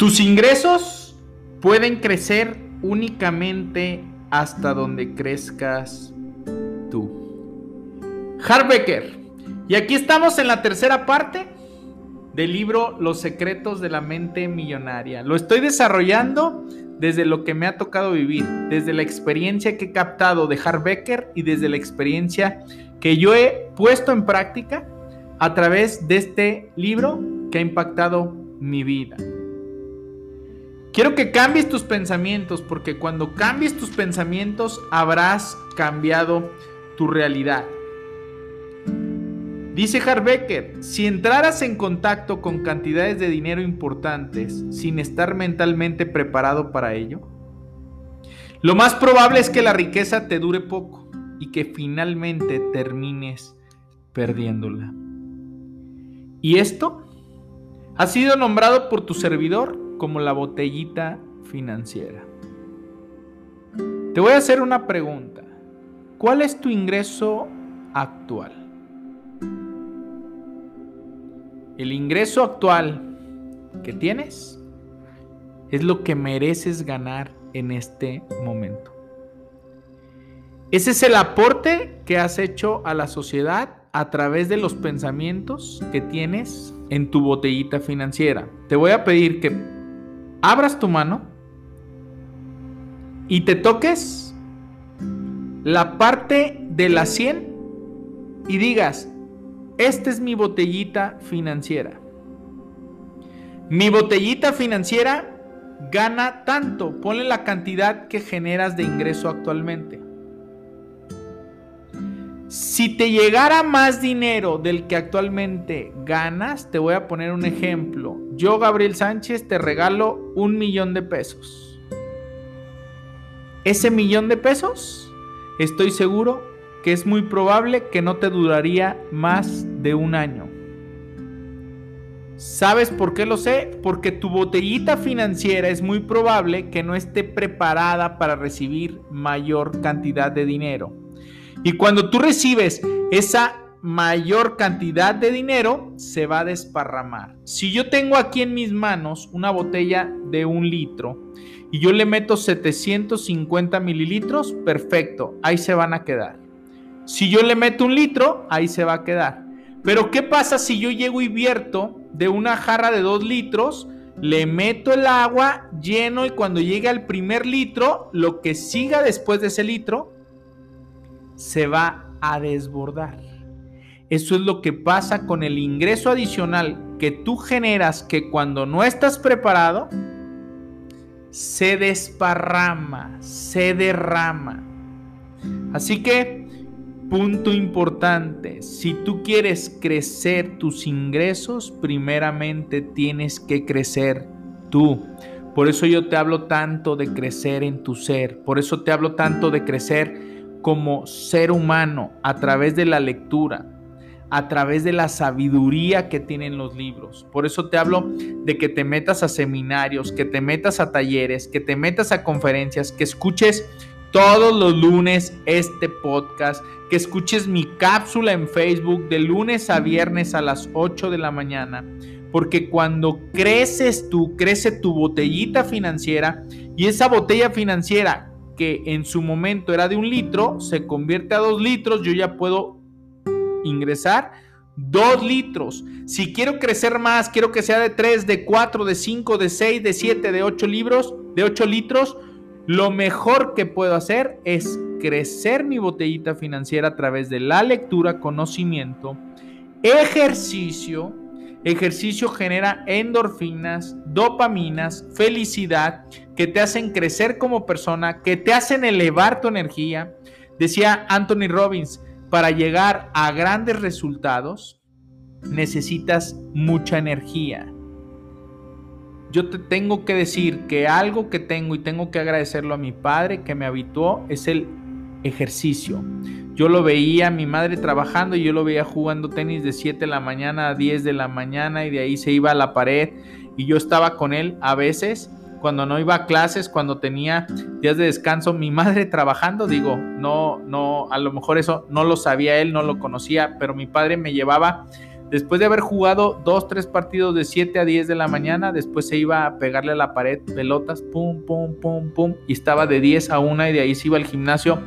Tus ingresos pueden crecer únicamente hasta donde crezcas tú. Harbecker. Y aquí estamos en la tercera parte del libro Los secretos de la mente millonaria. Lo estoy desarrollando desde lo que me ha tocado vivir, desde la experiencia que he captado de Harbecker y desde la experiencia que yo he puesto en práctica a través de este libro que ha impactado mi vida. Quiero que cambies tus pensamientos, porque cuando cambies tus pensamientos habrás cambiado tu realidad. Dice Harbecker, si entraras en contacto con cantidades de dinero importantes sin estar mentalmente preparado para ello, lo más probable es que la riqueza te dure poco y que finalmente termines perdiéndola. Y esto ha sido nombrado por tu servidor como la botellita financiera. Te voy a hacer una pregunta. ¿Cuál es tu ingreso actual? El ingreso actual que tienes es lo que mereces ganar en este momento. Ese es el aporte que has hecho a la sociedad a través de los pensamientos que tienes en tu botellita financiera. Te voy a pedir que abras tu mano y te toques la parte de la 100 y digas, esta es mi botellita financiera. Mi botellita financiera gana tanto, ponle la cantidad que generas de ingreso actualmente. Si te llegara más dinero del que actualmente ganas, te voy a poner un ejemplo. Yo, Gabriel Sánchez, te regalo un millón de pesos. Ese millón de pesos, estoy seguro que es muy probable que no te duraría más de un año. ¿Sabes por qué lo sé? Porque tu botellita financiera es muy probable que no esté preparada para recibir mayor cantidad de dinero. Y cuando tú recibes esa mayor cantidad de dinero, se va a desparramar. Si yo tengo aquí en mis manos una botella de un litro y yo le meto 750 mililitros, perfecto, ahí se van a quedar. Si yo le meto un litro, ahí se va a quedar. Pero ¿qué pasa si yo llego y vierto de una jarra de dos litros? Le meto el agua lleno y cuando llegue al primer litro, lo que siga después de ese litro, se va a desbordar. Eso es lo que pasa con el ingreso adicional que tú generas que cuando no estás preparado, se desparrama, se derrama. Así que, punto importante, si tú quieres crecer tus ingresos, primeramente tienes que crecer tú. Por eso yo te hablo tanto de crecer en tu ser, por eso te hablo tanto de crecer como ser humano a través de la lectura, a través de la sabiduría que tienen los libros. Por eso te hablo de que te metas a seminarios, que te metas a talleres, que te metas a conferencias, que escuches todos los lunes este podcast, que escuches mi cápsula en Facebook de lunes a viernes a las 8 de la mañana. Porque cuando creces tú, crece tu botellita financiera y esa botella financiera que en su momento era de un litro, se convierte a dos litros, yo ya puedo ingresar dos litros. Si quiero crecer más, quiero que sea de tres, de cuatro, de cinco, de seis, de siete, de ocho libros, de ocho litros, lo mejor que puedo hacer es crecer mi botellita financiera a través de la lectura, conocimiento, ejercicio. Ejercicio genera endorfinas, dopaminas, felicidad que te hacen crecer como persona, que te hacen elevar tu energía. Decía Anthony Robbins, para llegar a grandes resultados necesitas mucha energía. yo te tengo que decir que algo que tengo y tengo que agradecerlo a mi padre que me habituó es el ejercicio. Yo lo veía mi madre trabajando y yo lo veía jugando tenis de 7 de la mañana a 10 de la mañana y de ahí se iba a la pared y yo estaba con él a veces cuando no iba a clases, cuando tenía días de descanso, mi madre trabajando, digo, no, no, a lo mejor eso no lo sabía él, no lo conocía, pero mi padre me llevaba, después de haber jugado dos, tres partidos de 7 a 10 de la mañana, después se iba a pegarle a la pared pelotas, pum, pum, pum, pum, y estaba de 10 a 1 y de ahí se iba al gimnasio.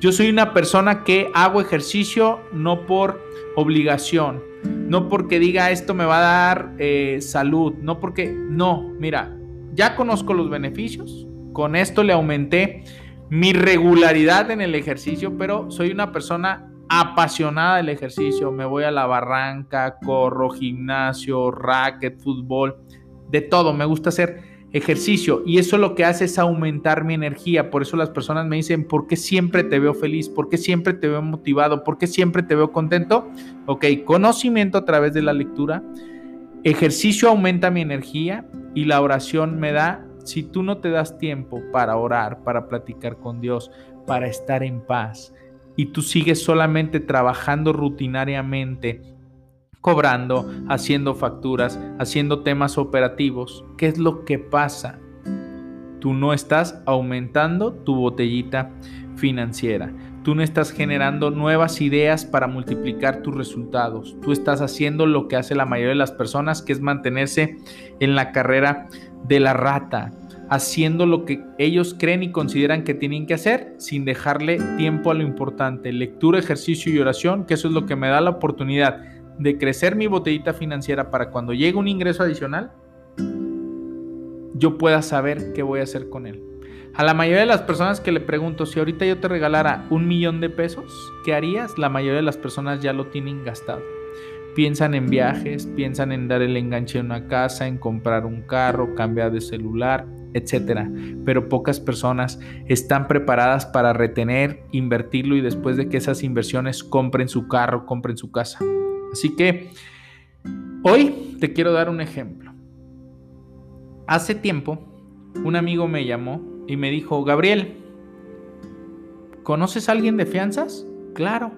Yo soy una persona que hago ejercicio no por obligación, no porque diga esto me va a dar eh, salud, no porque, no, mira, ya conozco los beneficios, con esto le aumenté mi regularidad en el ejercicio, pero soy una persona apasionada del ejercicio. Me voy a la barranca, corro, gimnasio, racket, fútbol, de todo. Me gusta hacer ejercicio y eso lo que hace es aumentar mi energía. Por eso las personas me dicen, ¿por qué siempre te veo feliz? ¿Por qué siempre te veo motivado? ¿Por qué siempre te veo contento? Ok, conocimiento a través de la lectura Ejercicio aumenta mi energía y la oración me da, si tú no te das tiempo para orar, para platicar con Dios, para estar en paz, y tú sigues solamente trabajando rutinariamente, cobrando, haciendo facturas, haciendo temas operativos, ¿qué es lo que pasa? Tú no estás aumentando tu botellita financiera. Tú no estás generando nuevas ideas para multiplicar tus resultados. Tú estás haciendo lo que hace la mayoría de las personas, que es mantenerse en la carrera de la rata, haciendo lo que ellos creen y consideran que tienen que hacer sin dejarle tiempo a lo importante. Lectura, ejercicio y oración, que eso es lo que me da la oportunidad de crecer mi botellita financiera para cuando llegue un ingreso adicional, yo pueda saber qué voy a hacer con él. A la mayoría de las personas que le pregunto, si ahorita yo te regalara un millón de pesos, ¿qué harías? La mayoría de las personas ya lo tienen gastado. Piensan en viajes, piensan en dar el enganche a una casa, en comprar un carro, cambiar de celular, etc. Pero pocas personas están preparadas para retener, invertirlo y después de que esas inversiones compren su carro, compren su casa. Así que hoy te quiero dar un ejemplo. Hace tiempo, un amigo me llamó y me dijo, Gabriel, ¿conoces a alguien de fianzas? Claro.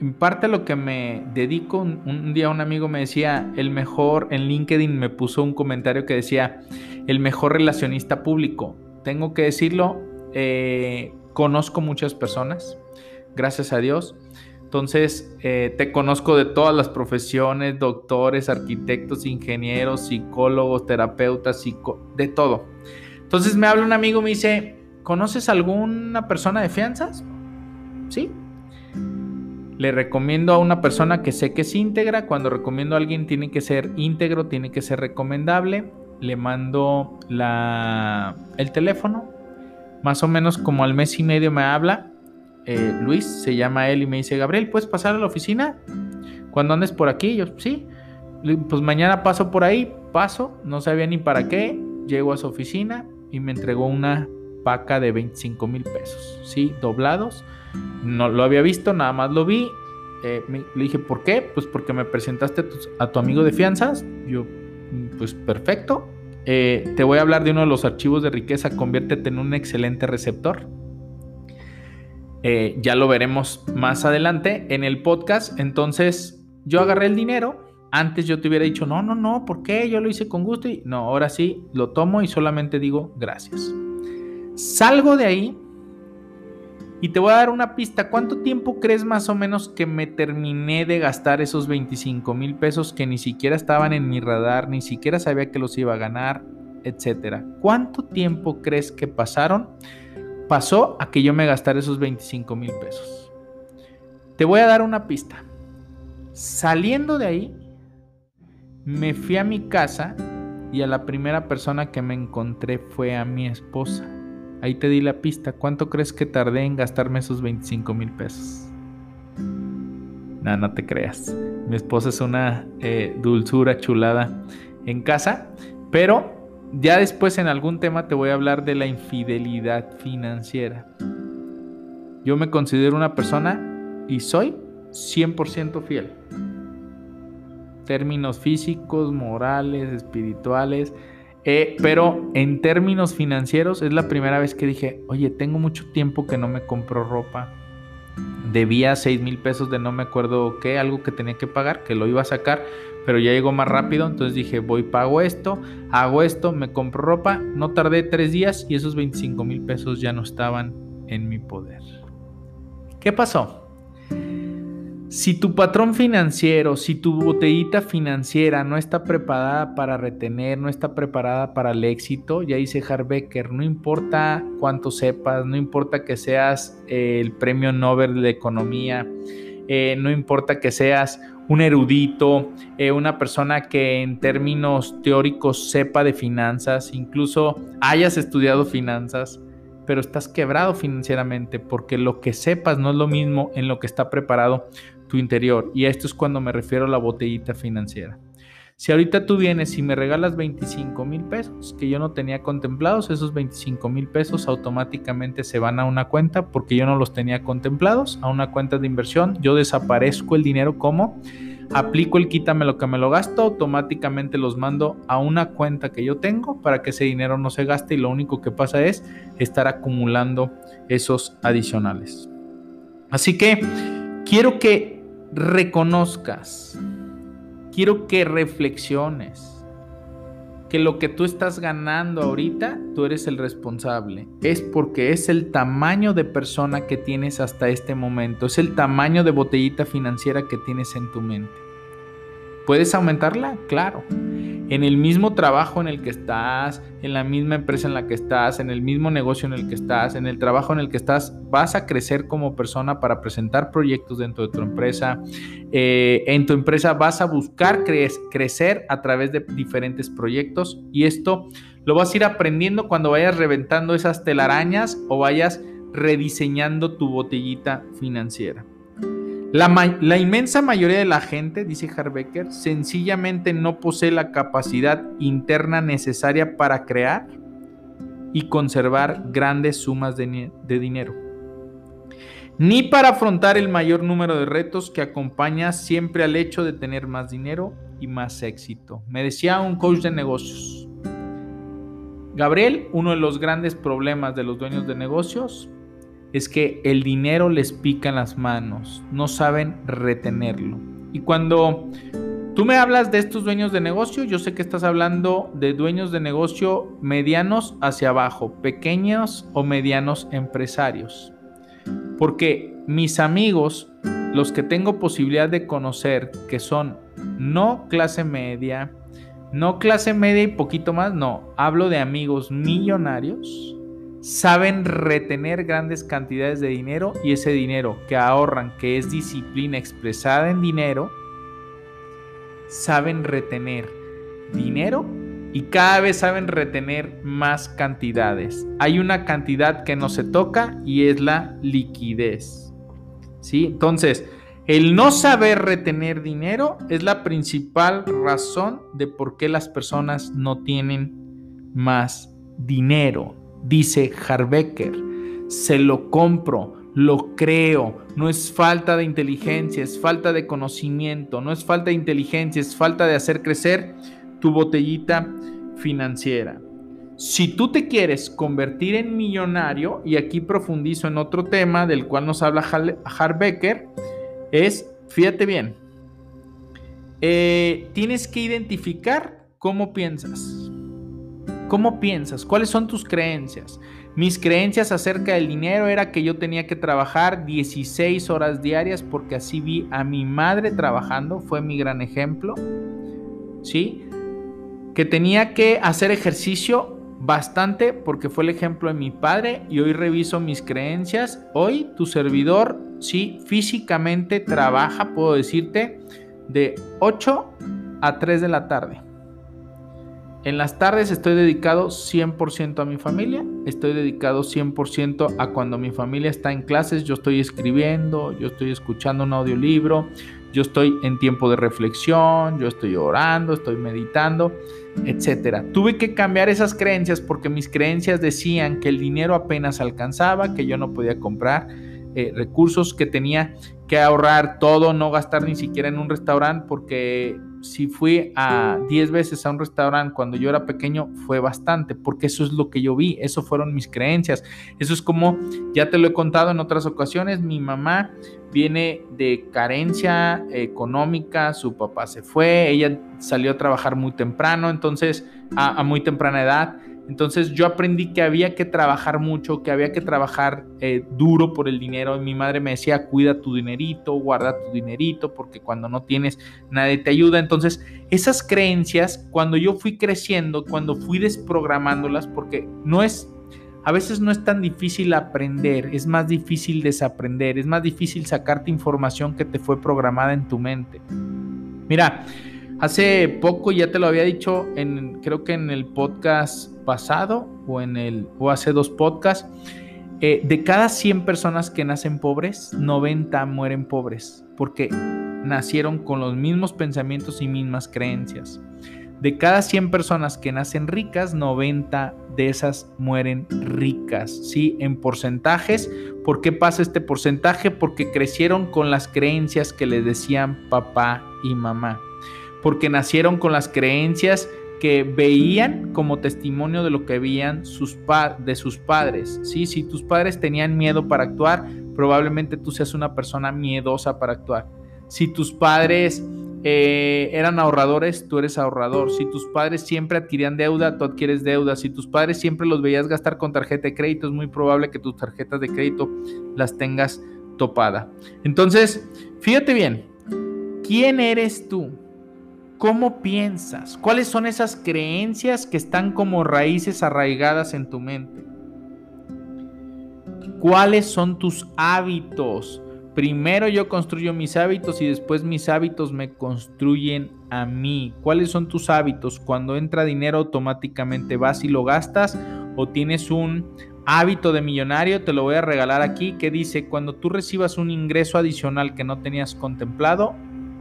En parte a lo que me dedico, un, día un amigo me decía, el mejor, en LinkedIn me puso un comentario que decía, el mejor relacionista público. Tengo que decirlo, eh, conozco muchas personas, gracias a Dios. Entonces, eh, te conozco de todas las profesiones, doctores, arquitectos, ingenieros, psicólogos, terapeutas, de todo. Entonces me habla un amigo me dice, ¿conoces alguna persona de fianzas? Sí. Le recomiendo a una persona que sé que es íntegra. Cuando recomiendo a alguien tiene que ser íntegro, tiene que ser recomendable. Le mando el teléfono. Más o menos como al mes y medio me habla. Eh, Luis se llama él y me dice, Gabriel, ¿puedes pasar a la oficina? Cuando andes por aquí, yo, sí. Pues mañana paso por ahí, paso, no sabía ni para qué. Llego a su oficina, y me entregó una paca de 25 mil pesos, ¿sí? Doblados. No lo había visto, nada más lo vi. Eh, le dije, ¿por qué? Pues porque me presentaste a tu, amigo de fianzas. Yo, pues perfecto. Eh, te voy a hablar de uno de los archivos de riqueza, conviértete en un excelente receptor. Eh, ya lo veremos más adelante en el podcast. Entonces, yo agarré el dinero, antes yo te hubiera dicho, no, no, no, ¿por qué? Yo lo hice con gusto y no, ahora sí lo tomo y solamente digo gracias. Salgo de ahí y te voy a dar una pista. ¿Cuánto tiempo crees más o menos que me terminé de gastar esos 25 mil pesos que ni siquiera estaban en mi radar, ni siquiera sabía que los iba a ganar, etcétera? ¿Cuánto tiempo crees que pasaron? Pasó a que yo me gastara esos 25 mil pesos. Te voy a dar una pista. Saliendo de ahí, me fui a mi casa y a la primera persona que me encontré fue a mi esposa. Ahí te di la pista. ¿Cuánto crees que tardé en gastarme esos 25 mil pesos? No, no te creas. Mi esposa es una eh, dulzura chulada en casa, pero ya después en algún tema te voy a hablar de la infidelidad financiera. Yo me considero una persona y soy 100% fiel términos físicos, morales, espirituales, Eh, pero en términos financieros es la primera vez que dije, oye, tengo mucho tiempo que no me compro ropa. Debía 6 mil pesos de no me acuerdo qué, algo que tenía que pagar, que lo iba a sacar, pero ya llegó más rápido. Entonces dije, voy, pago esto, hago esto, me compro ropa. No tardé tres días y esos 25 mil pesos ya no estaban en mi poder. ¿Qué pasó? Si tu patrón financiero, si tu botellita financiera no está preparada para retener, no está preparada para el éxito, ya dice Harbecker, no importa cuánto sepas, no importa que seas eh, el premio Nobel de Economía, eh, no importa que seas un erudito, eh, una persona que en términos teóricos sepa de finanzas, incluso hayas estudiado finanzas, pero estás quebrado financieramente porque lo que sepas no es lo mismo en lo que está preparado tu interior. Y esto es cuando me refiero a la botellita financiera. Si ahorita tú vienes y me regalas 25 mil pesos que yo no tenía contemplados, esos 25 mil pesos automáticamente se van a una cuenta porque yo no los tenía contemplados, a una cuenta de inversión. Yo desaparezco el dinero como aplico el quítame lo que me lo gasto, automáticamente los mando a una cuenta que yo tengo para que ese dinero no se gaste y lo único que pasa es estar acumulando esos adicionales. Así que quiero que reconozcas, quiero que reflexiones que lo que tú estás ganando ahorita, tú eres el responsable. Es porque es el tamaño de persona que tienes hasta este momento, es el tamaño de botellita financiera que tienes en tu mente. ¿Puedes aumentarla? Claro en el mismo trabajo en el que estás, en la misma empresa en la que estás, en el mismo negocio en el que estás, en el trabajo en el que estás, vas a crecer como persona para presentar proyectos dentro de tu empresa. Eh, en tu empresa vas a buscar crecer a través de diferentes proyectos y esto lo vas a ir aprendiendo cuando vayas reventando esas telarañas o vayas rediseñando tu botellita financiera. La, inmensa mayoría de la gente, dice Harbecker, sencillamente no posee la capacidad interna necesaria para crear y conservar grandes sumas de, de dinero, ni para afrontar el mayor número de retos que acompaña siempre al hecho de tener más dinero y más éxito. Me decía un coach de negocios, Gabriel, uno de los grandes problemas de los dueños de negocios es que el dinero les pica en las manos, no saben retenerlo. Y cuando tú me hablas de estos dueños de negocio, yo sé que estás hablando de dueños de negocio medianos hacia abajo, pequeños o medianos empresarios. Porque mis amigos, los que tengo posibilidad de conocer, que son no clase media, no clase media y poquito más, no, hablo de amigos millonarios saben retener grandes cantidades de dinero y ese dinero que ahorran, que es disciplina expresada en dinero, saben retener dinero y cada vez saben retener más cantidades. Hay una cantidad que no se toca y es la liquidez. ¿Sí? Entonces, el no saber retener dinero es la principal razón de por qué las personas no tienen más dinero dice Harbecker. Se lo compro, lo creo. No es falta de inteligencia, es falta de conocimiento. No es falta de inteligencia, es falta de hacer crecer tu botellita financiera. Si tú te quieres convertir en millonario, y aquí profundizo en otro tema del cual nos habla Harbecker, es, fíjate bien, eh, tienes que identificar cómo piensas. ¿Cómo piensas? ¿Cuáles son tus creencias? Mis creencias acerca del dinero era que yo tenía que trabajar 16 horas diarias porque así vi a mi madre trabajando, fue mi gran ejemplo. ¿Sí? Que tenía que hacer ejercicio bastante porque fue el ejemplo de mi padre y hoy reviso mis creencias. Hoy tu servidor, sí, físicamente trabaja, puedo decirte, de 8 a 3 de la tarde. En las tardes estoy dedicado 100% a mi familia, estoy dedicado 100% a cuando mi familia está en clases, yo estoy escribiendo, yo estoy escuchando un audiolibro, yo estoy en tiempo de reflexión, yo estoy orando, estoy meditando, etc. Tuve que cambiar esas creencias porque mis creencias decían que el dinero apenas alcanzaba, que yo no podía comprar eh, recursos que tenía que ahorrar todo, no gastar ni siquiera en un restaurante, porque si fui a 10 veces a un restaurante cuando yo era pequeño, fue bastante, porque eso es lo que yo vi, eso fueron mis creencias. Eso es como, ya te lo he contado en otras ocasiones, mi mamá viene de carencia económica, su papá se fue, ella salió a trabajar muy temprano, entonces a, muy temprana edad. Entonces yo aprendí que había que trabajar mucho, que había que trabajar eh, duro por el dinero. mi madre me decía, cuida tu dinerito, guarda tu dinerito, porque cuando no tienes nadie te ayuda. Entonces esas creencias, cuando yo fui creciendo, cuando fui desprogramándolas, porque no es a veces no es tan difícil aprender, es más difícil desaprender, es más difícil sacarte información que te fue programada en tu mente. Mira, hace poco ya te lo había dicho en creo que en el podcast pasado o en el o hace dos podcasts eh, de cada 100 personas que nacen pobres, 90 mueren pobres porque nacieron con los mismos pensamientos y mismas creencias. De cada 100 personas que nacen ricas, 90 de esas mueren ricas, ¿sí? En porcentajes. ¿Por qué pasa este porcentaje? Porque crecieron con las creencias que les decían papá y mamá. Porque nacieron con las creencias que veían como testimonio de lo que veían sus de sus padres. ¿sí? Si tus padres tenían miedo para actuar, probablemente tú seas una persona miedosa para actuar. Si tus padres eh, eran ahorradores, tú eres ahorrador. Si tus padres siempre adquirían deuda, tú adquieres deuda. Si tus padres siempre los veías gastar con tarjeta de crédito, es muy probable que tus tarjetas de crédito las tengas topada. Entonces, fíjate bien, ¿quién eres tú? ¿Cómo piensas? ¿Cuáles son esas creencias que están como raíces arraigadas en tu mente? ¿Cuáles son tus hábitos? Primero yo construyo mis hábitos y después mis hábitos me construyen a mí. ¿Cuáles son tus hábitos? Cuando entra dinero automáticamente vas y lo gastas o tienes un hábito de millonario, te lo voy a regalar aquí, que dice, cuando tú recibas un ingreso adicional que no tenías contemplado,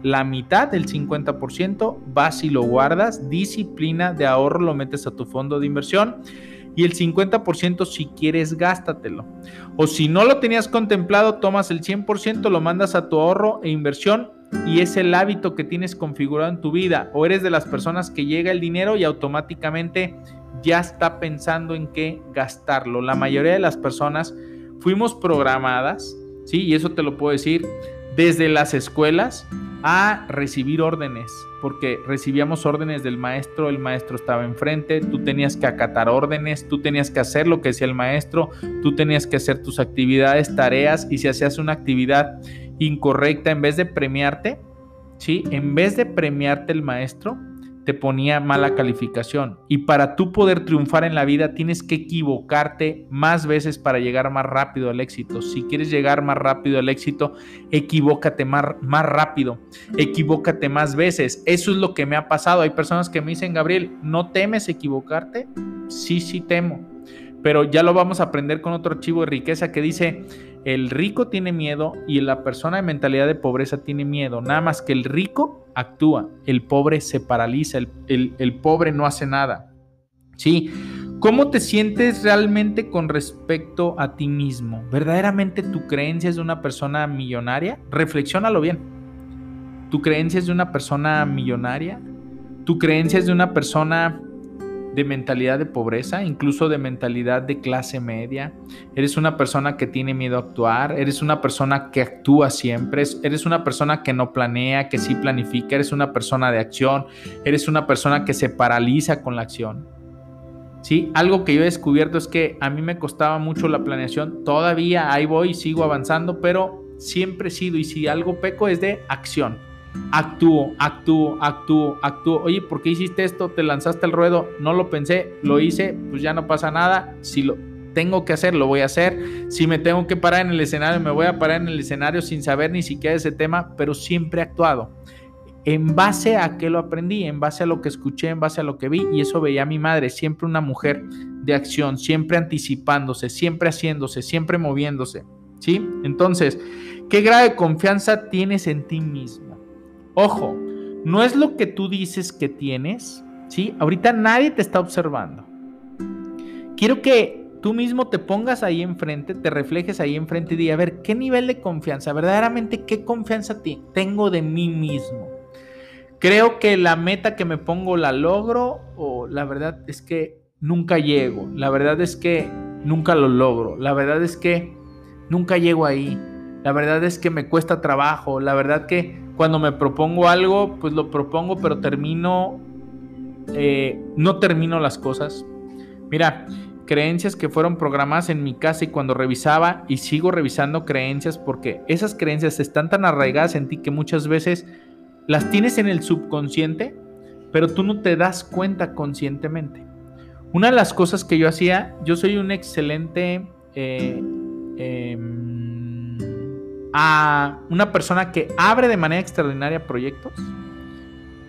la mitad del 50% vas y lo guardas, disciplina de ahorro lo metes a tu fondo de inversión y el 50% si quieres gástatelo. O si no lo tenías contemplado, tomas el 100%, lo mandas a tu ahorro e inversión y es el hábito que tienes configurado en tu vida. O eres de las personas que llega el dinero y automáticamente ya está pensando en qué gastarlo. La mayoría de las personas fuimos programadas, ¿sí? Y eso te lo puedo decir, desde las escuelas a recibir órdenes, porque recibíamos órdenes del maestro, el maestro estaba enfrente, tú tenías que acatar órdenes, tú tenías que hacer lo que decía el maestro, tú tenías que hacer tus actividades, tareas, y si hacías una actividad incorrecta, en vez de premiarte, ¿sí? En vez de premiarte el maestro, te ponía mala calificación. Y para tú poder triunfar en la vida tienes que equivocarte más veces para llegar más rápido al éxito. Si quieres llegar más rápido al éxito, equivócate más, más rápido, equivócate más veces. Eso es lo que me ha pasado. Hay personas que me dicen, Gabriel, ¿no temes equivocarte? Sí, sí temo. Pero ya lo vamos a aprender con otro archivo de riqueza que dice, el rico tiene miedo y la persona de mentalidad de pobreza tiene miedo. Nada más que el rico actúa, el pobre se paraliza, el, pobre no hace nada. ¿Sí? ¿Cómo te sientes realmente con respecto a ti mismo? ¿Verdaderamente tu creencia es de una persona millonaria? Reflexiónalo bien. ¿Tu creencia es de una persona millonaria? ¿Tu creencia es de una persona de mentalidad de pobreza, incluso de mentalidad de clase media. Eres una persona que tiene miedo a actuar, eres una persona que actúa siempre, eres una persona que no planea, que sí planifica, eres una persona de acción, eres una persona que se paraliza con la acción. ¿Sí? Algo que yo he descubierto es que a mí me costaba mucho la planeación, todavía ahí voy, sigo avanzando, pero siempre he sido y si algo peco es de acción actúo, actúo, actúo, actúo. Oye, ¿por qué hiciste esto? Te lanzaste al ruedo, no lo pensé, lo hice, pues ya no pasa nada. Si lo tengo que hacer, lo voy a hacer. Si me tengo que parar en el escenario, me voy a parar en el escenario sin saber ni siquiera ese tema, pero siempre he actuado. En base a que lo aprendí, en base a lo que escuché, en base a lo que vi, y eso veía a mi madre, siempre una mujer de acción, siempre anticipándose, siempre haciéndose, siempre moviéndose. ¿Sí? Entonces, ¿qué grado de confianza tienes en ti mismo? Ojo, no es lo que tú dices que tienes, ¿sí? Ahorita nadie te está observando. Quiero que tú mismo te pongas ahí enfrente, te reflejes ahí enfrente y digas, a ver, ¿qué nivel de confianza, verdaderamente qué confianza tengo de mí mismo? Creo que la meta que me pongo la logro o la verdad es que nunca llego, la verdad es que nunca lo logro, la verdad es que nunca llego ahí, la verdad es que me cuesta trabajo, la verdad que cuando me propongo algo, pues lo propongo, pero termino, eh, no termino las cosas. Mira, creencias que fueron programadas en mi casa y cuando revisaba y sigo revisando creencias porque esas creencias están tan arraigadas en ti que muchas veces las tienes en el subconsciente, pero tú no te das cuenta conscientemente. Una de las cosas que yo hacía, yo soy un excelente... Eh, em, a una persona que abre de manera extraordinaria proyectos,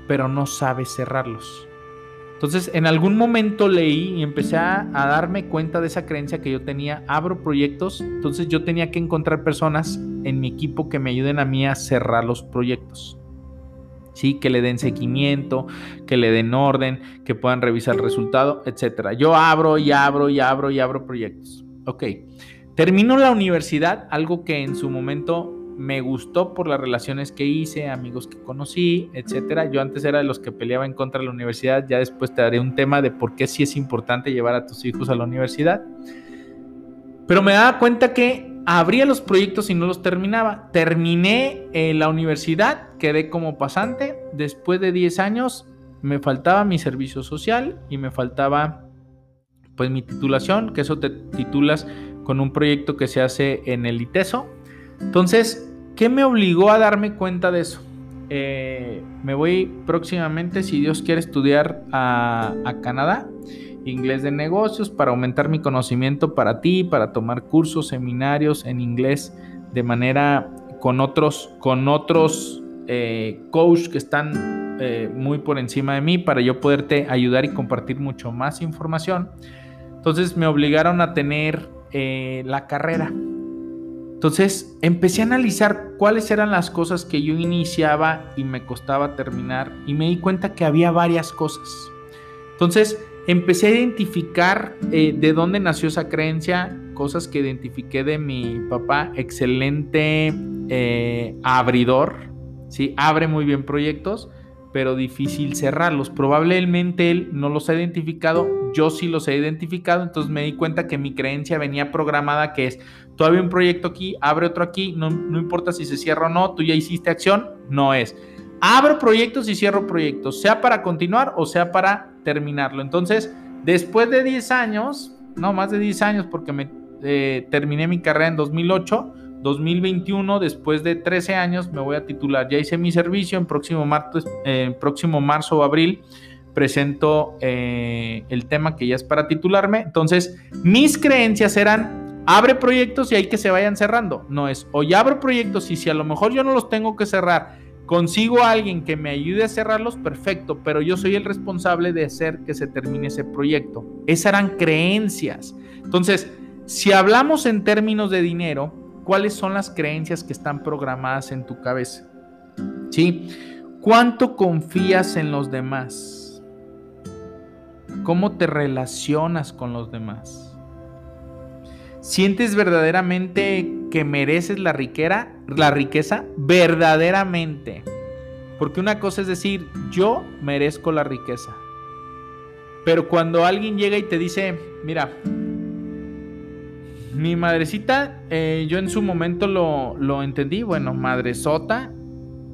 pero no sabe cerrarlos. Entonces, en algún momento leí y empecé a, darme cuenta de esa creencia que yo tenía. Abro proyectos, entonces yo tenía que encontrar personas en mi equipo que me ayuden a mí a cerrar los proyectos. Sí, que le den seguimiento, que le den orden, que puedan revisar el resultado, etc. Yo abro y abro y abro y abro proyectos. Ok. Termino la universidad, algo que en su momento me gustó por las relaciones que hice, amigos que conocí, etcétera. Yo antes era de los que peleaba en contra de la universidad, ya después te daré un tema de por qué sí es importante llevar a tus hijos a la universidad. Pero me daba cuenta que abría los proyectos y no los terminaba. Terminé en la universidad, quedé como pasante. Después de 10 años me faltaba mi servicio social y me faltaba pues mi titulación, que eso te titulas con un proyecto que se hace en el ITESO. Entonces, ¿qué me obligó a darme cuenta de eso? Eh, me voy próximamente, si Dios quiere, estudiar a, Canadá, inglés de negocios, para aumentar mi conocimiento para ti, para tomar cursos, seminarios en inglés de manera con otros, con otros eh, que están eh, muy por encima de mí, para yo poderte ayudar y compartir mucho más información. Entonces me obligaron a tener la carrera entonces empecé a analizar cuáles eran las cosas que yo iniciaba y me costaba terminar y me di cuenta que había varias cosas. Entonces empecé a identificar eh, de dónde nació esa creencia, cosas que identifiqué de mi papá, excelente eh, abridor, ¿sí? abre muy bien proyectos, pero difícil cerrarlos. Probablemente él no los ha identificado, yo sí los he identificado, entonces me di cuenta que mi creencia venía programada que es todavía un proyecto aquí, abre otro aquí, no, no importa si se cierra o no, tú ya hiciste acción, no es. Abro proyectos y cierro proyectos, sea para continuar o sea para terminarlo. Entonces, después de 10 años, no más de 10 años porque me eh, terminé mi carrera en 2008, 2021, después de 13 años, me voy a titular. Ya hice mi servicio en próximo, martes, eh, próximo marzo o abril presento eh, el tema que ya es para titularme. Entonces, mis creencias eran abre proyectos y hay que se vayan cerrando. No es, o ya abro proyectos y si a lo mejor yo no los tengo que cerrar, consigo a alguien que me ayude a cerrarlos, perfecto, pero yo soy el responsable de hacer que se termine ese proyecto. Esas eran creencias. Entonces, si hablamos en términos de dinero, ¿cuáles son las creencias que están programadas en tu cabeza? ¿Cuánto confías en los demás? ¿Cómo te relacionas con los demás? ¿Sientes verdaderamente que mereces la riqueza? Verdaderamente. Porque una cosa es decir, yo merezco la riqueza. Pero cuando alguien llega y te dice, mira, mi madrecita, eh, yo en su momento lo, lo, entendí, bueno, madresota,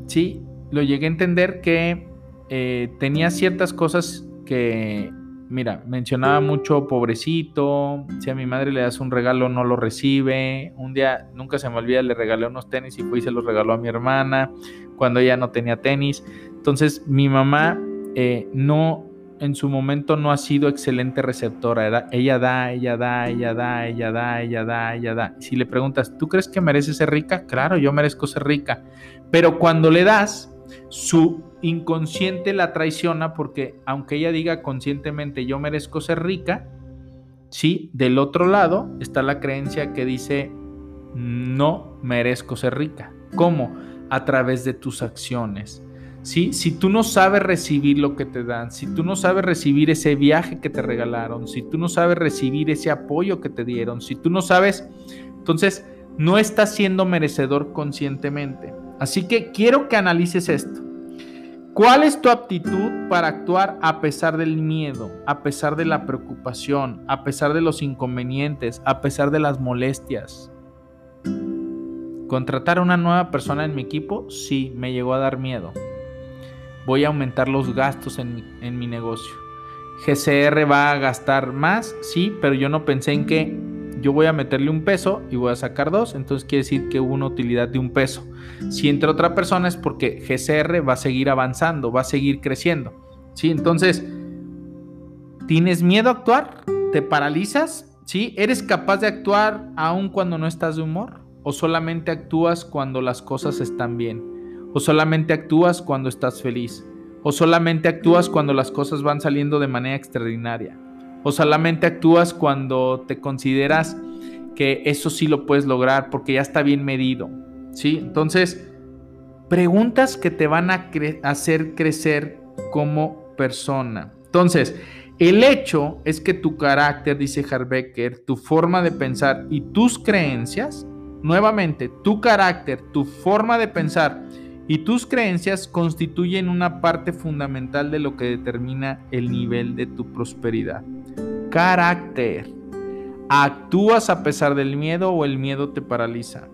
sí, lo llegué a entender que eh, tenía ciertas cosas que Mira, mencionaba mucho pobrecito, si a mi madre le das un regalo no lo recibe, un día nunca se me olvida le regalé unos tenis y fui y se los regaló a mi hermana cuando ella no tenía tenis. Entonces mi mamá eh, no, en su momento no ha sido excelente receptora, ella da, ella da, ella da, ella da, ella da, ella da. si le preguntas, ¿tú crees que merece ser rica? Claro, yo merezco ser rica, pero cuando le das, su inconsciente la traiciona porque aunque ella diga conscientemente yo merezco ser rica, sí, del otro lado está la creencia que dice no merezco ser rica. ¿Cómo? A través de tus acciones. Si tú no sabes recibir lo que te dan, si tú no sabes recibir ese viaje que te regalaron, si tú no sabes recibir ese apoyo que te dieron, si tú no sabes, entonces no estás siendo merecedor conscientemente. Así que quiero que analices esto. ¿Cuál es tu aptitud para actuar a pesar del miedo, a pesar de la preocupación, a pesar de los inconvenientes, a pesar de las molestias? ¿Contratar a una nueva persona en mi equipo? Sí, me llegó a dar miedo. Voy a aumentar los gastos en mi, negocio. GCR va a gastar más, sí, pero yo no pensé en que yo voy a meterle un peso y voy a sacar dos, entonces quiere decir que hubo una utilidad de un peso. Si entre otra persona es porque GCR va a seguir avanzando, va a seguir creciendo. ¿sí? Entonces, ¿tienes miedo a actuar? ¿Te paralizas? ¿Sí? ¿Eres capaz de actuar aun cuando no estás de humor? ¿O solamente actúas cuando las cosas están bien? ¿O solamente actúas cuando estás feliz? ¿O solamente actúas cuando las cosas van saliendo de manera extraordinaria? ¿O solamente actúas cuando te consideras que eso sí lo puedes lograr porque ya está bien medido? ¿Sí? Entonces, preguntas que te van a hacer crecer como persona. Entonces, el hecho es que tu carácter, dice Harbecker, tu forma de pensar y tus creencias, nuevamente, tu carácter, tu forma de pensar y tus creencias constituyen una parte fundamental de lo que determina el nivel de tu prosperidad. Carácter. ¿Actúas a pesar del miedo o el miedo te paraliza?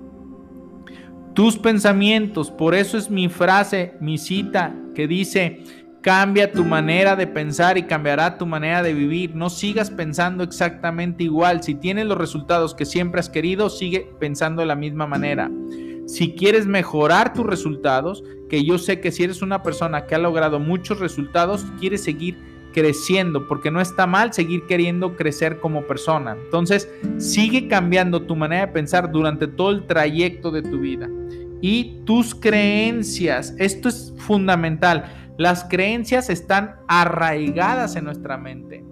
Tus pensamientos, por eso es mi frase, mi cita, que dice, cambia tu manera de pensar y cambiará tu manera de vivir. No sigas pensando exactamente igual. Si tienes los resultados que siempre has querido, sigue pensando de la misma manera. Si quieres mejorar tus resultados, que yo sé que si eres una persona que ha logrado muchos resultados, quieres seguir creciendo, porque no está mal seguir queriendo crecer como persona. Entonces, sigue cambiando tu manera de pensar durante todo el trayecto de tu vida. Y tus creencias, esto es fundamental. Las creencias están arraigadas en nuestra mente.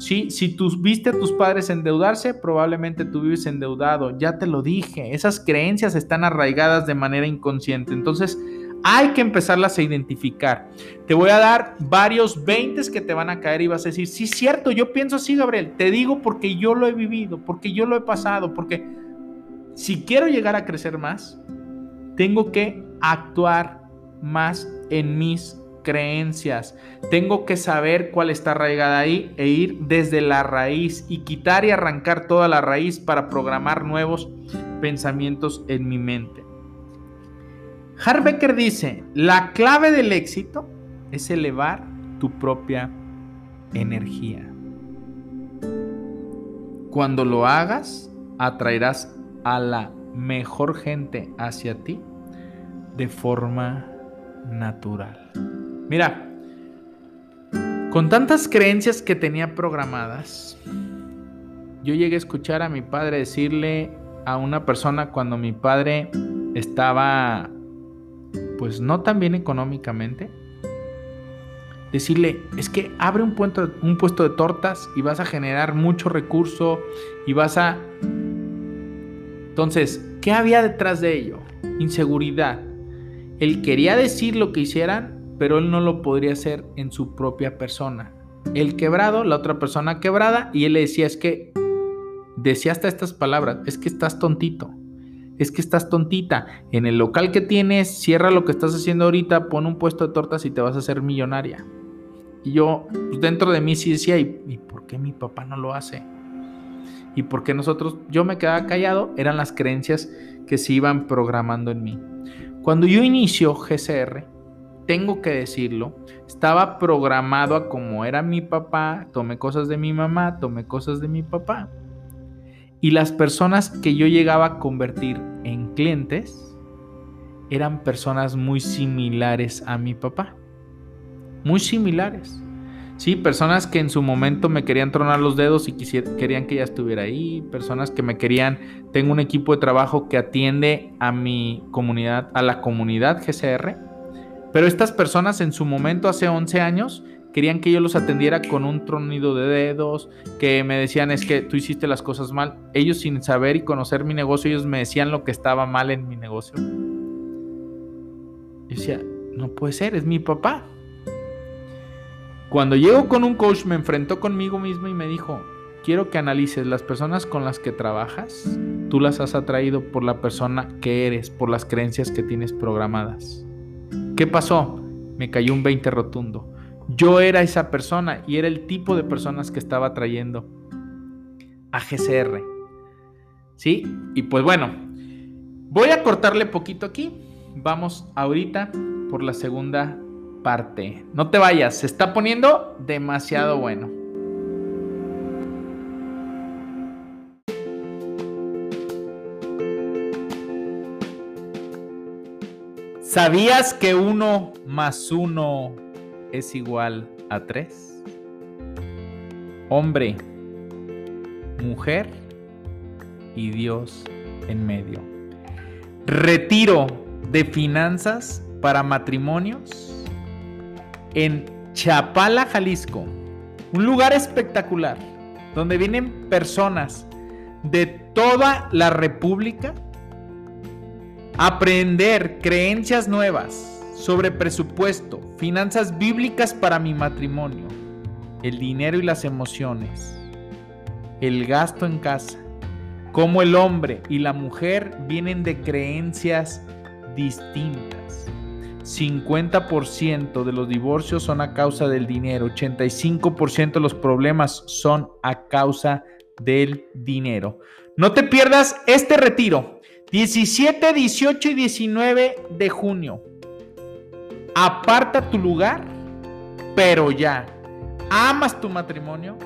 Si tú viste a tus padres endeudarse, probablemente tú vives endeudado. Ya te lo dije. Esas creencias están arraigadas de manera inconsciente. Entonces, hay que empezarlas a identificar. Te voy a dar varios 20 que te van a caer y vas a decir, sí, cierto, yo pienso así, Gabriel. Te digo porque yo lo he vivido, porque yo lo he pasado, porque si quiero llegar a crecer más, tengo que actuar más en mis creencias. Tengo que saber cuál está arraigada ahí e ir desde la raíz y quitar y arrancar toda la raíz para programar nuevos pensamientos en mi mente. Harbecker dice, la clave del éxito es elevar tu propia energía. Cuando lo hagas, atraerás a la mejor gente hacia ti de forma natural. Mira, con tantas creencias que tenía programadas, yo llegué a escuchar a mi padre decirle a una persona cuando mi padre estaba pues no tan bien económicamente, decirle, es que abre un, puesto, de tortas y vas a generar mucho recurso y vas a... Entonces, ¿qué había detrás de ello? Inseguridad. Él quería decir lo que hicieran, pero él no lo podría hacer en su propia persona. El quebrado, la otra persona quebrada, y él le decía, es que, decía hasta estas palabras, es que estás tontito, es que estás tontita. En el local que tienes, cierra lo que estás haciendo ahorita, pon un puesto de tortas y te vas a hacer millonaria. Y yo, pues, dentro de mí sí decía, ¿y, ¿y por qué mi papá no lo hace? ¿Y por qué nosotros, yo me quedaba callado? Eran las creencias que se iban programando en mí. Cuando yo inicio GCR, tengo que decirlo, estaba programado a como era mi papá, tomé cosas de mi mamá, tomé cosas de mi papá. Y las personas que yo llegaba a convertir en clientes eran personas muy similares a mi papá. Muy similares. Sí, personas que en su momento me querían tronar los dedos y querían que ya estuviera ahí. Personas que me querían. Tengo un equipo de trabajo que atiende a mi comunidad, a la comunidad GCR pero estas personas en su momento, hace 11 años, querían que yo los atendiera con un tronido de dedos, que me decían es que tú hiciste las cosas mal. Ellos sin saber y conocer mi negocio, ellos me decían lo que estaba mal en mi negocio. Yo decía, no puede ser, es mi papá. Cuando llego con un coach me enfrentó conmigo mismo y me dijo, quiero que analices las personas con las que trabajas, tú las has atraído por la persona que eres, por las creencias que tienes programadas. ¿Qué pasó? Me cayó un 20 rotundo. Yo era esa persona y era el tipo de personas que estaba atrayendo a GCR. ¿Sí? Y pues bueno, voy a cortarle poquito aquí. Vamos ahorita por la segunda parte. No te vayas, se está poniendo demasiado bueno. ¿Sabías que uno más uno es igual a tres? Hombre, mujer y Dios en medio. Retiro de finanzas para matrimonios en Chapala, Jalisco. Un lugar espectacular donde vienen personas de toda la República aprender creencias nuevas sobre presupuesto, finanzas bíblicas para mi matrimonio, el dinero y las emociones, el gasto en casa, cómo el hombre y la mujer vienen de creencias distintas. 50% de los divorcios son a causa del dinero, 85% de los problemas son a causa del dinero. No te pierdas este retiro, 17, 18 y 19 de junio. Aparta tu lugar, pero ya. ¿Amas tu matrimonio?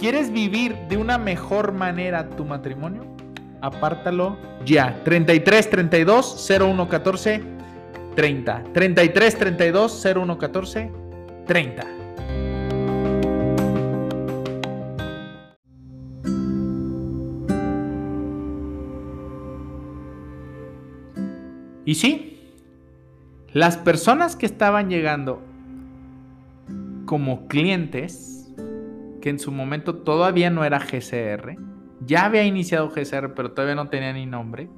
¿Quieres vivir de una mejor manera tu matrimonio? Apártalo ya. 33 32 01 14 30. 33 32 01 14 30. Y sí, las personas que estaban llegando como clientes, que en su momento todavía no era GCR, ya había iniciado GCR, pero todavía no tenía ni nombre,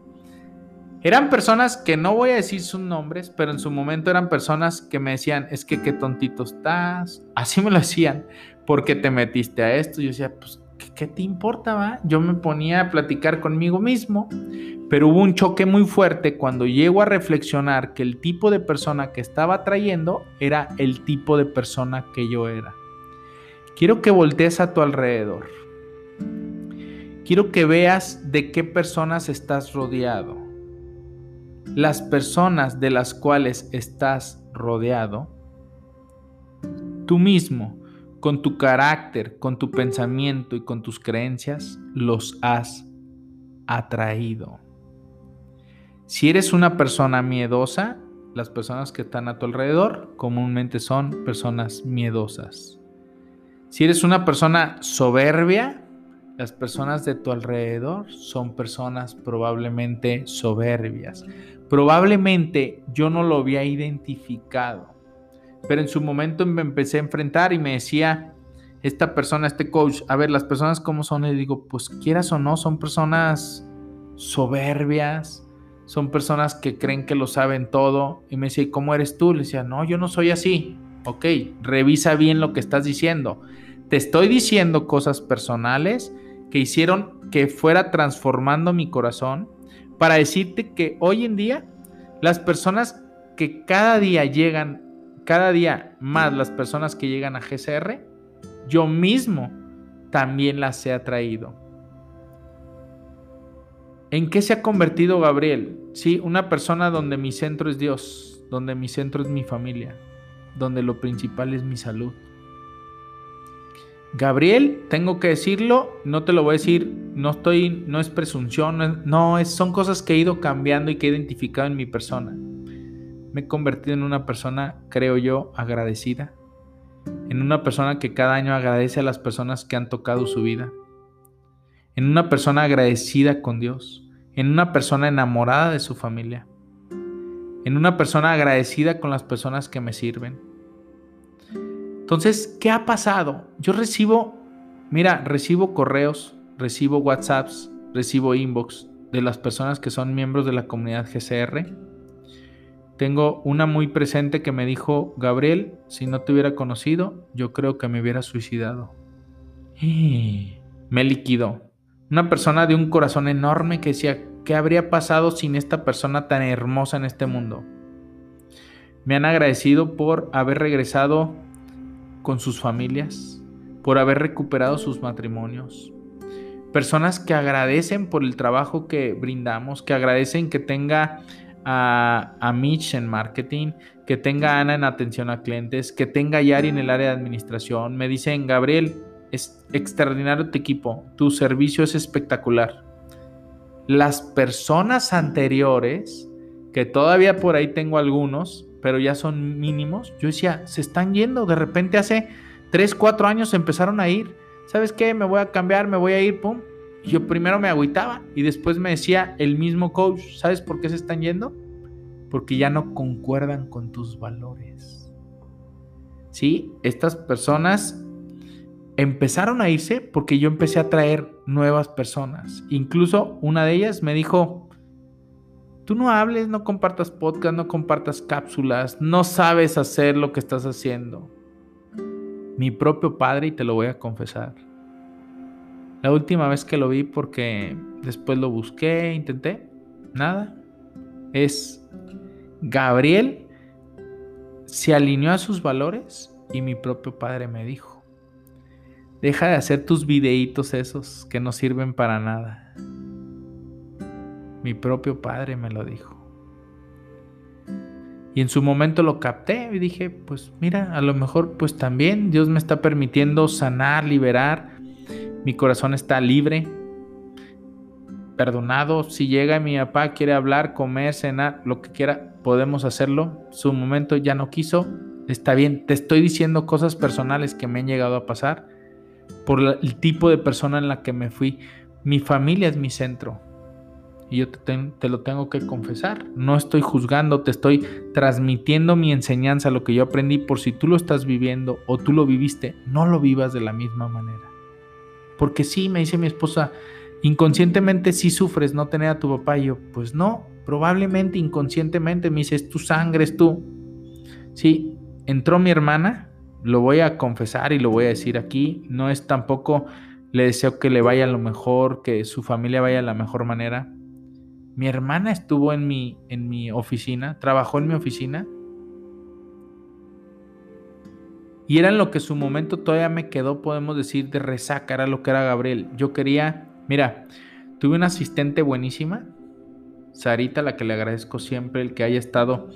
eran personas que no voy a decir sus nombres, pero en su momento eran personas que me decían, es que qué tontito estás. Así me lo decían, porque te metiste a esto. Yo decía, pues, ¿qué, te importa, va? Yo me ponía a platicar conmigo mismo, pero hubo un choque muy fuerte cuando llego a reflexionar que el tipo de persona que estaba trayendo era el tipo de persona que yo era. Quiero que voltees a tu alrededor. Quiero que veas de qué personas estás rodeado las personas de las cuales estás rodeado, tú mismo, con tu carácter, con tu pensamiento y con tus creencias, los has atraído. Si eres una persona miedosa, las personas que están a tu alrededor comúnmente son personas miedosas. Si eres una persona soberbia, las personas de tu alrededor son personas probablemente soberbias. Probablemente yo no lo había identificado, pero en su momento me empecé a enfrentar y me decía esta persona, este coach, a ver, las personas cómo son, y digo, pues quieras o no, son personas soberbias, son personas que creen que lo saben todo. Y me decía, ¿y cómo eres tú? Le decía, no, yo no soy así. Ok, revisa bien lo que estás diciendo. Te estoy diciendo cosas personales que hicieron que fuera transformando mi corazón para decirte que hoy en día las personas que cada día llegan, cada día más las personas que llegan a GCR, yo mismo también las he atraído. ¿En qué se ha convertido Gabriel? Sí, una persona donde mi centro es Dios, donde mi centro es mi familia, donde lo principal es mi salud Gabriel, tengo que decirlo, no te lo voy a decir, no estoy, no es presunción, no es, son cosas que he ido cambiando y que he identificado en mi persona. Me he convertido en una persona, creo yo, agradecida, en una persona que cada año agradece a las personas que han tocado su vida, en una persona agradecida con Dios, en una persona enamorada de su familia, en una persona agradecida con las personas que me sirven. Entonces, ¿qué ha pasado? Yo recibo, mira, recibo correos, recibo WhatsApps, recibo inbox de las personas que son miembros de la comunidad GCR, Tengo una muy presente que me dijo, Gabriel, si no te hubiera conocido, yo creo que me hubiera suicidado. Me liquidó. Una persona de un corazón enorme que decía, ¿qué habría pasado sin esta persona tan hermosa en este mundo? Me han agradecido por haber regresado con sus familias, por haber recuperado sus matrimonios. Personas que agradecen por el trabajo que brindamos, que agradecen que tenga a, a Mitch en marketing, que tenga a Ana en atención a clientes, que tenga a Yari en el área de administración. Me dicen, Gabriel, es extraordinario tu equipo, tu servicio es espectacular. Las personas anteriores, que todavía por ahí tengo algunos, pero ya son mínimos, yo decía, se están yendo, de repente hace 3, 4 años empezaron a ir, ¿sabes qué? Me voy a cambiar, me voy a ir, pum. Yo primero me agüitaba y después me decía el mismo coach, ¿sabes por qué se están yendo? Porque ya no concuerdan con tus valores. Sí, estas personas empezaron a irse porque yo empecé a traer nuevas personas. Incluso una de ellas me dijo, tú no hables, no compartas podcast, no compartas cápsulas, no sabes hacer lo que estás haciendo. Mi propio padre, y te lo voy a confesar. La última vez que lo vi porque después lo busqué, intenté, nada. Es Gabriel se alineó a sus valores y mi propio padre me dijo, Deja de hacer tus videitos esos que no sirven para nada. Mi propio padre me lo dijo. Y en su momento lo capté y dije, pues mira, a lo mejor pues también Dios me está permitiendo sanar, liberar. Mi corazón está libre, perdonado. Si llega mi papá, quiere hablar, comer, cenar, lo que quiera, podemos hacerlo. Su momento ya no quiso. Está bien, te estoy diciendo cosas personales que me han llegado a pasar por el tipo de persona en la que me fui. Mi familia es mi centro. Y yo te, lo tengo que confesar. No estoy juzgando, te estoy transmitiendo mi enseñanza, lo que yo aprendí, por si tú lo estás viviendo o tú lo viviste, no lo vivas de la misma manera. Porque sí, me dice mi esposa, inconscientemente sí sufres no tener a tu papá. Y yo, pues no, probablemente inconscientemente me dice, es tu sangre, es tú. Sí, entró mi hermana lo voy a confesar y lo voy a decir aquí, no es tampoco le deseo que le vaya lo mejor, que su familia vaya de la mejor manera. Mi hermana estuvo en mi, en mi oficina, trabajó en mi oficina. Y era en lo que su momento todavía me quedó, podemos decir, de resaca, era lo que era Gabriel. Yo quería, mira, tuve una asistente buenísima, Sarita, la que le agradezco siempre el que haya estado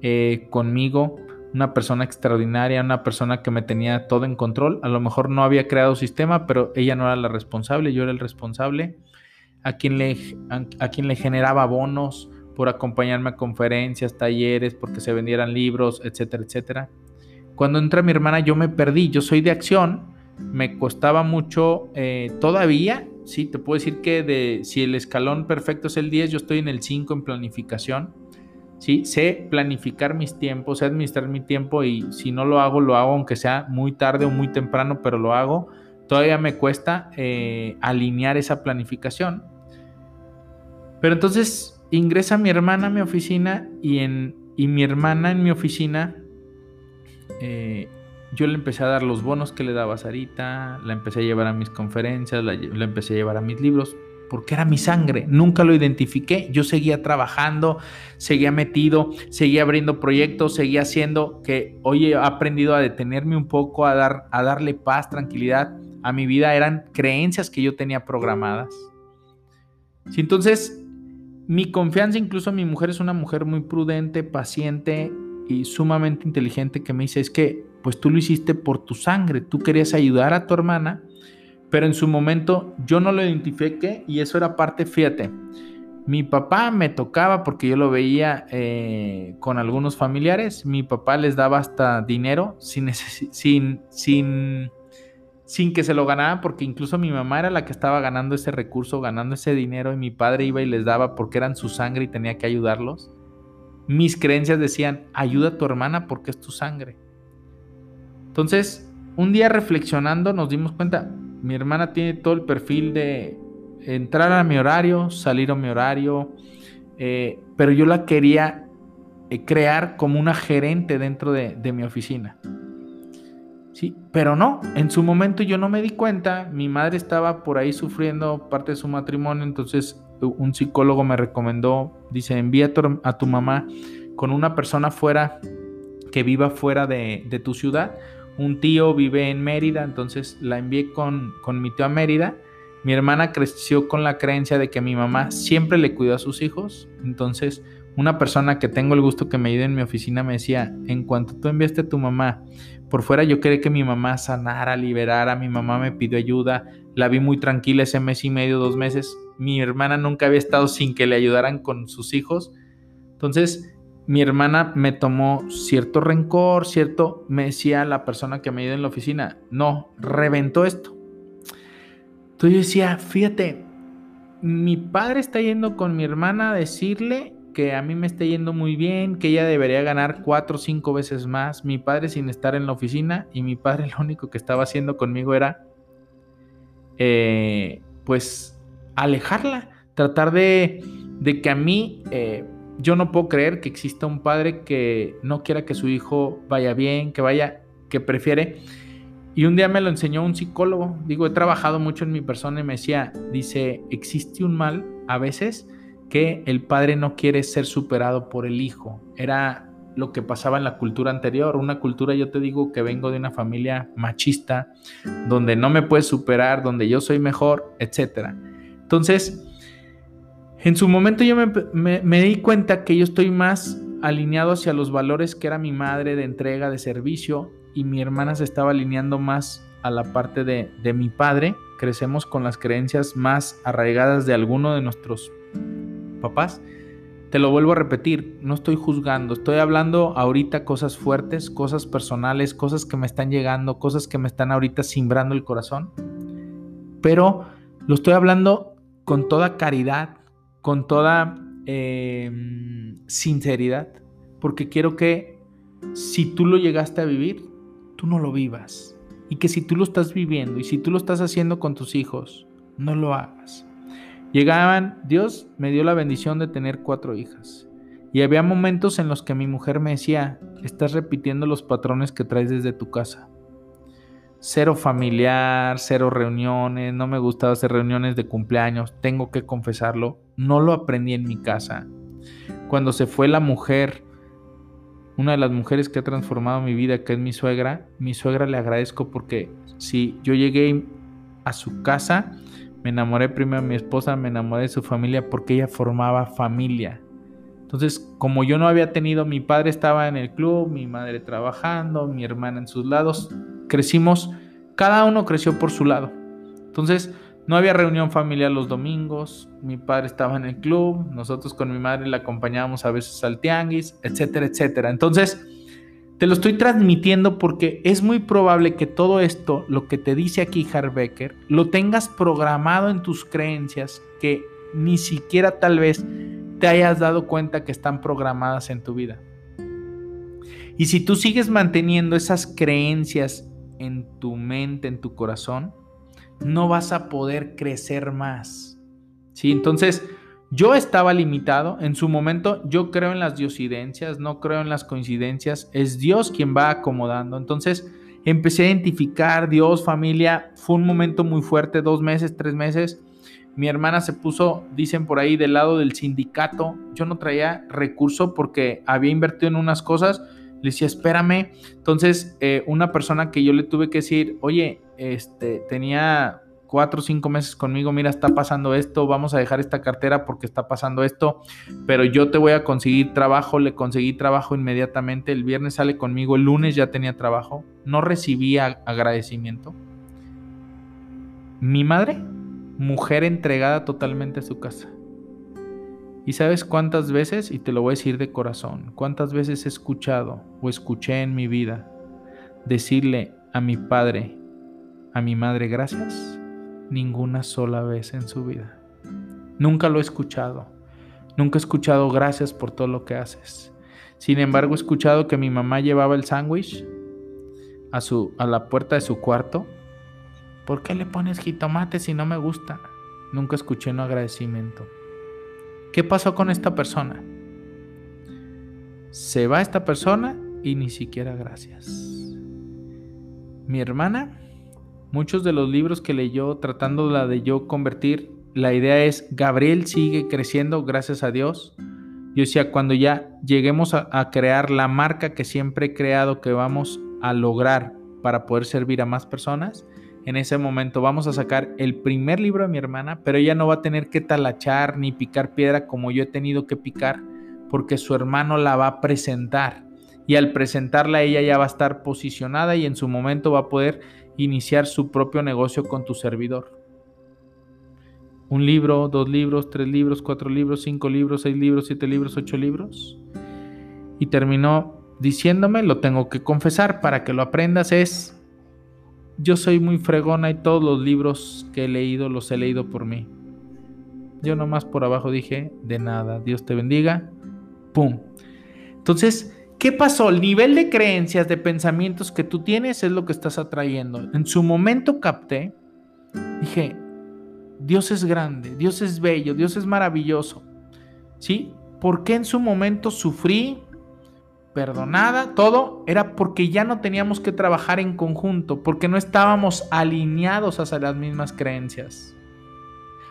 eh, conmigo una persona extraordinaria, una persona que me tenía todo en control. A lo mejor no había creado sistema, pero ella no era la responsable, yo era el responsable. A quien le, a, quien le generaba bonos por acompañarme a conferencias, talleres, porque se vendieran libros, etcétera, etcétera. Cuando entra mi hermana yo me perdí, yo soy de acción, me costaba mucho eh, todavía, sí, te puedo decir que de, si el escalón perfecto es el 10, yo estoy en el 5 en planificación ¿sí? Sé planificar mis tiempos, sé administrar mi tiempo y si no lo hago, lo hago aunque sea muy tarde o muy temprano, pero lo hago. Todavía me cuesta eh, alinear esa planificación. Pero entonces ingresa mi hermana a mi oficina y, en, y mi hermana en mi oficina, eh, yo le empecé a dar los bonos que le daba Sarita, la empecé a llevar a mis conferencias, la empecé a llevar a mis libros, porque era mi sangre, nunca lo identifiqué, yo seguía trabajando, seguía metido, seguía abriendo proyectos, seguía haciendo que hoy he aprendido a detenerme un poco, a, dar, a darle paz, tranquilidad a mi vida, eran creencias que yo tenía programadas. entonces, mi confianza, incluso mi mujer es una mujer muy prudente, paciente y sumamente inteligente que me dice, es que pues tú lo hiciste por tu sangre, tú querías ayudar a tu hermana, pero en su momento yo no lo identifiqué y eso era parte, fíjate, mi papá me tocaba porque yo lo veía eh, con algunos familiares, mi papá les daba hasta dinero sin, sin, sin, sin que se lo ganara porque incluso mi mamá era la que estaba ganando ese recurso, ganando ese dinero y mi padre iba y les daba porque eran su sangre y tenía que ayudarlos. Mis creencias decían, ayuda a tu hermana porque es tu sangre. Entonces, un día reflexionando nos dimos cuenta, mi hermana tiene todo el perfil de entrar a mi horario, salir a mi horario, eh, pero yo la quería eh, crear como una gerente dentro de, de mi oficina. Sí, pero no, en su momento yo no me di cuenta, mi madre estaba por ahí sufriendo parte de su matrimonio, entonces un psicólogo me recomendó, dice, envía a tu mamá con una persona fuera que viva fuera de, tu ciudad. Un tío vive en Mérida, entonces la envié con, con mi tío a Mérida. Mi hermana creció con la creencia de que mi mamá siempre le cuidó a sus hijos, entonces una persona que tengo el gusto que me ayude en mi oficina me decía, en cuanto tú enviaste a tu mamá por fuera, yo quería que mi mamá sanara, liberara, mi mamá me pidió ayuda, la vi muy tranquila ese mes y medio, dos meses, mi hermana nunca había estado sin que le ayudaran con sus hijos, entonces mi hermana me tomó cierto rencor, cierto, me decía la persona que me ayudó en la oficina, no, reventó esto. Entonces yo decía, fíjate, mi padre está yendo con mi hermana a decirle que a mí me está yendo muy bien, que ella debería ganar cuatro o cinco veces más, mi padre sin estar en la oficina y mi padre lo único que estaba haciendo conmigo era, eh, pues, alejarla, tratar de, que a mí, eh, yo no puedo creer que exista un padre que no quiera que su hijo vaya bien, que vaya, que prefiere. Y un día me lo enseñó un psicólogo, digo, he trabajado mucho en mi persona y me decía, dice, existe un mal a veces que el padre no quiere ser superado por el hijo. Era lo que pasaba en la cultura anterior, una cultura, yo te digo, que vengo de una familia machista, donde no me puedes superar, donde yo soy mejor, etc. Entonces, en su momento yo me, di cuenta que yo estoy más alineado hacia los valores que era mi madre de entrega, de servicio, y mi hermana se estaba alineando más a la parte de, de mi padre. Crecemos con las creencias más arraigadas de alguno de nuestros papás. Te lo vuelvo a repetir, no estoy juzgando, estoy hablando ahorita cosas fuertes, cosas personales, cosas que me están llegando, cosas que me están ahorita simbrando el corazón. Pero lo estoy hablando con toda caridad, con toda em, sinceridad, porque quiero que si tú lo llegaste a vivir, tú no lo vivas. Y que si tú lo estás viviendo y si tú lo estás haciendo con tus hijos, no lo hagas. Llegaban, Dios me dio la bendición de tener cuatro hijas. Y había momentos en los que mi mujer me decía, estás repitiendo los patrones que traes desde tu casa. Cero familiar, cero reuniones, no me gustaba hacer reuniones de cumpleaños, tengo que confesarlo, no lo aprendí en mi casa. Cuando se fue la mujer, una de las mujeres que ha transformado mi vida, que es mi suegra, mi suegra le agradezco porque si yo llegué a su casa, me enamoré primero de mi esposa, me enamoré de su familia porque ella formaba familia. Entonces, como yo no había tenido, mi padre estaba en el club, mi madre trabajando, mi hermana en sus lados, crecimos, cada uno creció por su lado. Entonces, no había reunión familiar los domingos, mi padre estaba en el club, nosotros con mi madre le acompañábamos a veces al tianguis, etcétera, etcétera. Entonces, te lo estoy transmitiendo porque es muy probable que todo esto, lo que te dice aquí Harbecker, lo tengas programado en tus creencias que ni siquiera tal vez te hayas dado cuenta que están programadas en tu vida. Y si tú sigues manteniendo esas creencias en tu mente, en tu corazón, no vas a poder crecer más. ¿Sí? Entonces, yo estaba limitado, en su momento yo creo en las diosidencias, no creo en las coincidencias, es Dios quien va acomodando. Entonces empecé a identificar Dios, familia, fue un momento muy fuerte, dos meses, tres meses. Mi hermana se puso, dicen por ahí, del lado del sindicato. Yo no traía recurso porque había invertido en unas cosas. Le decía, espérame. Entonces, eh, una persona que yo le tuve que decir, oye, este, tenía cuatro o cinco meses conmigo, mira, está pasando esto, vamos a dejar esta cartera porque está pasando esto, pero yo te voy a conseguir trabajo, le conseguí trabajo inmediatamente, el viernes sale conmigo, el lunes ya tenía trabajo, no recibía agradecimiento. Mi madre, mujer entregada totalmente a su casa. ¿Y sabes cuántas veces, y te lo voy a decir de corazón, cuántas veces he escuchado o escuché en mi vida decirle a mi padre, a mi madre, gracias? Ninguna sola vez en su vida. Nunca lo he escuchado. Nunca he escuchado gracias por todo lo que haces. Sin embargo, he escuchado que mi mamá llevaba el sándwich a, su, a la puerta de su cuarto. ¿Por qué le pones jitomate si no me gusta? Nunca escuché un agradecimiento. ¿Qué pasó con esta persona? Se va esta persona y ni siquiera gracias. Mi hermana, muchos de los libros que leyó tratando la de yo convertir, la idea es, Gabriel sigue creciendo gracias a Dios. Yo decía, cuando ya lleguemos a, a crear la marca que siempre he creado, que vamos a lograr para poder servir a más personas, en ese momento vamos a sacar el primer libro de mi hermana, pero ella no va a tener que talachar ni picar piedra como yo he tenido que picar, porque su hermano la va a presentar. Y al presentarla ella ya va a estar posicionada y en su momento va a poder iniciar su propio negocio con tu servidor. Un libro, dos libros, tres libros, cuatro libros, cinco libros, seis libros, siete libros, ocho libros. Y terminó diciéndome, lo tengo que confesar para que lo aprendas, es yo soy muy fregona y todos los libros que he leído los he leído por mí. Yo nomás por abajo dije, de nada, Dios te bendiga. ¡Pum! Entonces, ¿qué pasó? El nivel de creencias, de pensamientos que tú tienes es lo que estás atrayendo. En su momento capté, dije, Dios es grande, Dios es bello, Dios es maravilloso. ¿Sí? ¿Por qué en su momento sufrí? perdonada, todo era porque ya no teníamos que trabajar en conjunto, porque no estábamos alineados hacia las mismas creencias,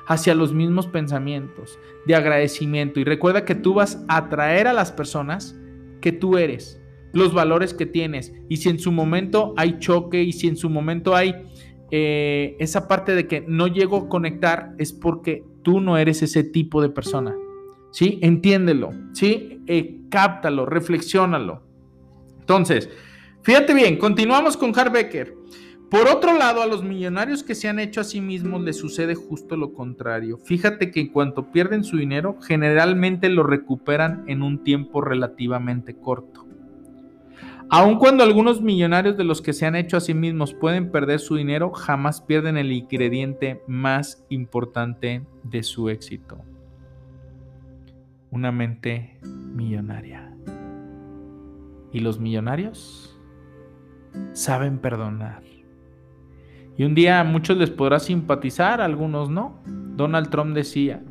hacia los mismos pensamientos de agradecimiento. Y recuerda que tú vas a atraer a las personas que tú eres, los valores que tienes. Y si en su momento hay choque y si en su momento hay eh, esa parte de que no llego a conectar, es porque tú no eres ese tipo de persona. ¿sí? Entiéndelo, ¿sí? Eh, cáptalo, reflexiónalo. Entonces, fíjate bien, continuamos con Harbecker. Por otro lado, a los millonarios que se han hecho a sí mismos les sucede justo lo contrario. Fíjate que en cuanto pierden su dinero, generalmente lo recuperan en un tiempo relativamente corto. Aun cuando algunos millonarios de los que se han hecho a sí mismos pueden perder su dinero, jamás pierden el ingrediente más importante de su éxito una mente millonaria. Y los millonarios saben perdonar. Y un día a muchos les podrá simpatizar, algunos no. Donald Trump decía.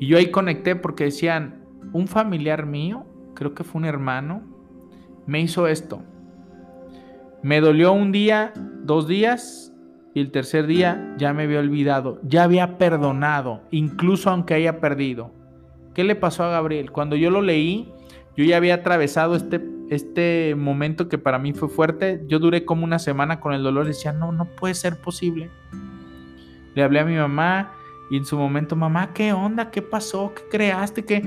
Y yo ahí conecté porque decían, un familiar mío, creo que fue un hermano, me hizo esto. Me dolió un día, dos días, y el tercer día ya me había olvidado, ya había perdonado, incluso aunque haya perdido. ¿Qué le pasó a Gabriel? Cuando yo lo leí, yo ya había atravesado este, este momento que para mí fue fuerte. Yo duré como una semana con el dolor y decía, no, no puede ser posible. Le hablé a mi mamá y en su momento, mamá, ¿qué onda? ¿Qué pasó? ¿Qué creaste? ¿Qué?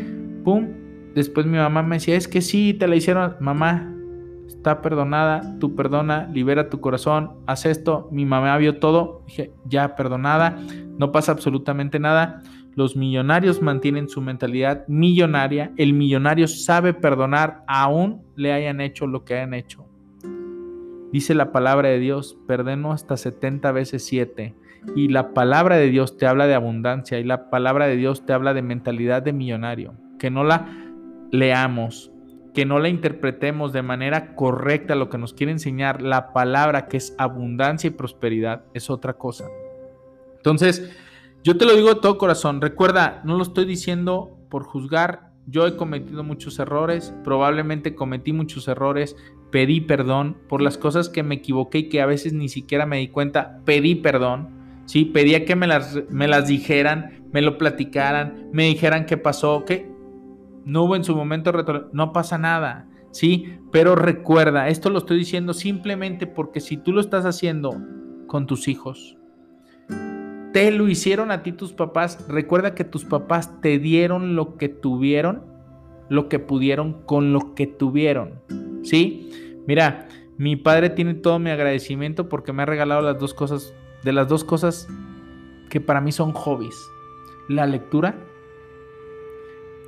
¡Pum! Después mi mamá me decía, es que sí, te la hicieron. Mamá, está perdonada, tú perdona, libera tu corazón, haz esto. Mi mamá vio todo, dije, ya perdonada, no pasa absolutamente nada. Los millonarios mantienen su mentalidad millonaria. El millonario sabe perdonar aún le hayan hecho lo que hayan hecho. Dice la palabra de Dios, perdeno hasta 70 veces 7. Y la palabra de Dios te habla de abundancia y la palabra de Dios te habla de mentalidad de millonario. Que no la leamos, que no la interpretemos de manera correcta lo que nos quiere enseñar la palabra que es abundancia y prosperidad es otra cosa. Entonces, yo te lo digo de todo corazón. Recuerda, no lo estoy diciendo por juzgar. Yo he cometido muchos errores, probablemente cometí muchos errores, pedí perdón por las cosas que me equivoqué y que a veces ni siquiera me di cuenta, pedí perdón, ¿sí? Pedía que me las, me las dijeran, me lo platicaran, me dijeran qué pasó, que no hubo en su momento no pasa nada, ¿sí? Pero recuerda, esto lo estoy diciendo simplemente porque si tú lo estás haciendo con tus hijos, te lo hicieron a ti tus papás. Recuerda que tus papás te dieron lo que tuvieron, lo que pudieron con lo que tuvieron. ¿Sí? Mira, mi padre tiene todo mi agradecimiento porque me ha regalado las dos cosas, de las dos cosas que para mí son hobbies. La lectura,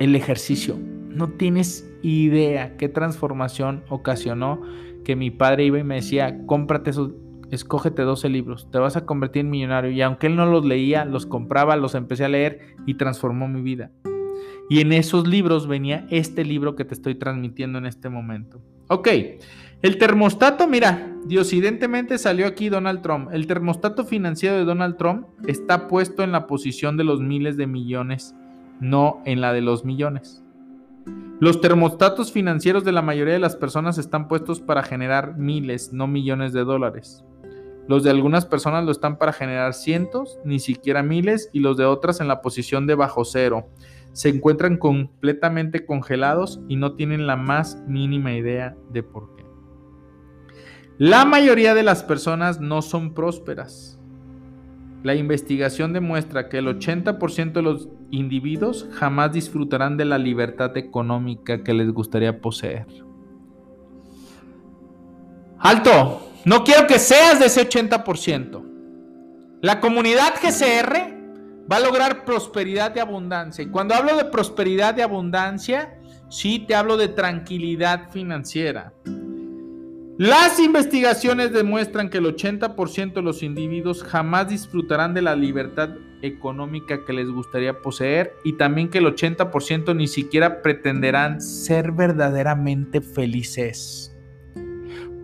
el ejercicio. No tienes idea qué transformación ocasionó que mi padre iba y me decía, cómprate esos escógete 12 libros, te vas a convertir en millonario. Y aunque él no los leía, los compraba, los empecé a leer y transformó mi vida. Y en esos libros venía este libro que te estoy transmitiendo en este momento. Ok, el termostato, mira, diosidentemente salió aquí Donald Trump. El termostato financiero de Donald Trump está puesto en la posición de los miles de millones, no en la de los millones. Los termostatos financieros de la mayoría de las personas están puestos para generar miles, no millones de dólares. Los de algunas personas lo están para generar cientos, ni siquiera miles, y los de otras en la posición de bajo cero. Se encuentran completamente congelados y no tienen la más mínima idea de por qué. La mayoría de las personas no son prósperas. La investigación demuestra que el 80% de los individuos jamás disfrutarán de la libertad económica que les gustaría poseer. Alto, no quiero que seas de ese 80%. La comunidad GCR va a lograr prosperidad y abundancia. Y cuando hablo de prosperidad y abundancia, sí te hablo de tranquilidad financiera. Las investigaciones demuestran que el 80% de los individuos jamás disfrutarán de la libertad económica que les gustaría poseer y también que el 80% ni siquiera pretenderán ser verdaderamente felices.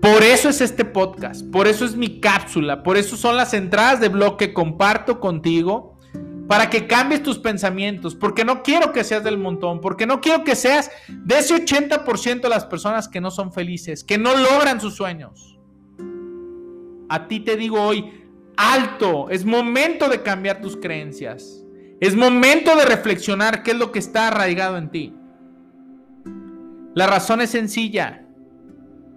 Por eso es este podcast, por eso es mi cápsula, por eso son las entradas de blog que comparto contigo para que cambies tus pensamientos, porque no quiero que seas del montón, porque no quiero que seas de ese 80% de las personas que no son felices, que no logran sus sueños. A ti te digo hoy, alto, es momento de cambiar tus creencias. Es momento de reflexionar qué es lo que está arraigado en ti. La razón es sencilla.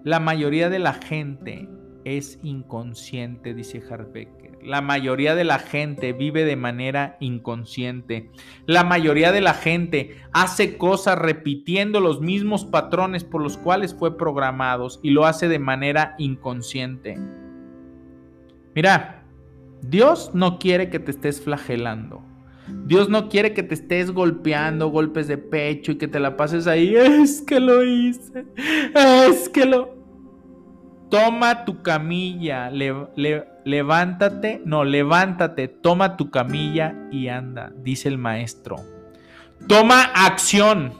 La mayoría de la gente es inconsciente, dice Harbeck. La mayoría de la gente vive de manera inconsciente. La mayoría de la gente hace cosas repitiendo los mismos patrones por los cuales fue programados y lo hace de manera inconsciente. Mira, Dios no quiere que te estés flagelando. Dios no quiere que te estés golpeando golpes de pecho y que te la pases ahí. Es que lo hice. Es que lo... Toma tu camilla, levántate, no, levántate, toma tu camilla y anda, dice el maestro. Toma acción.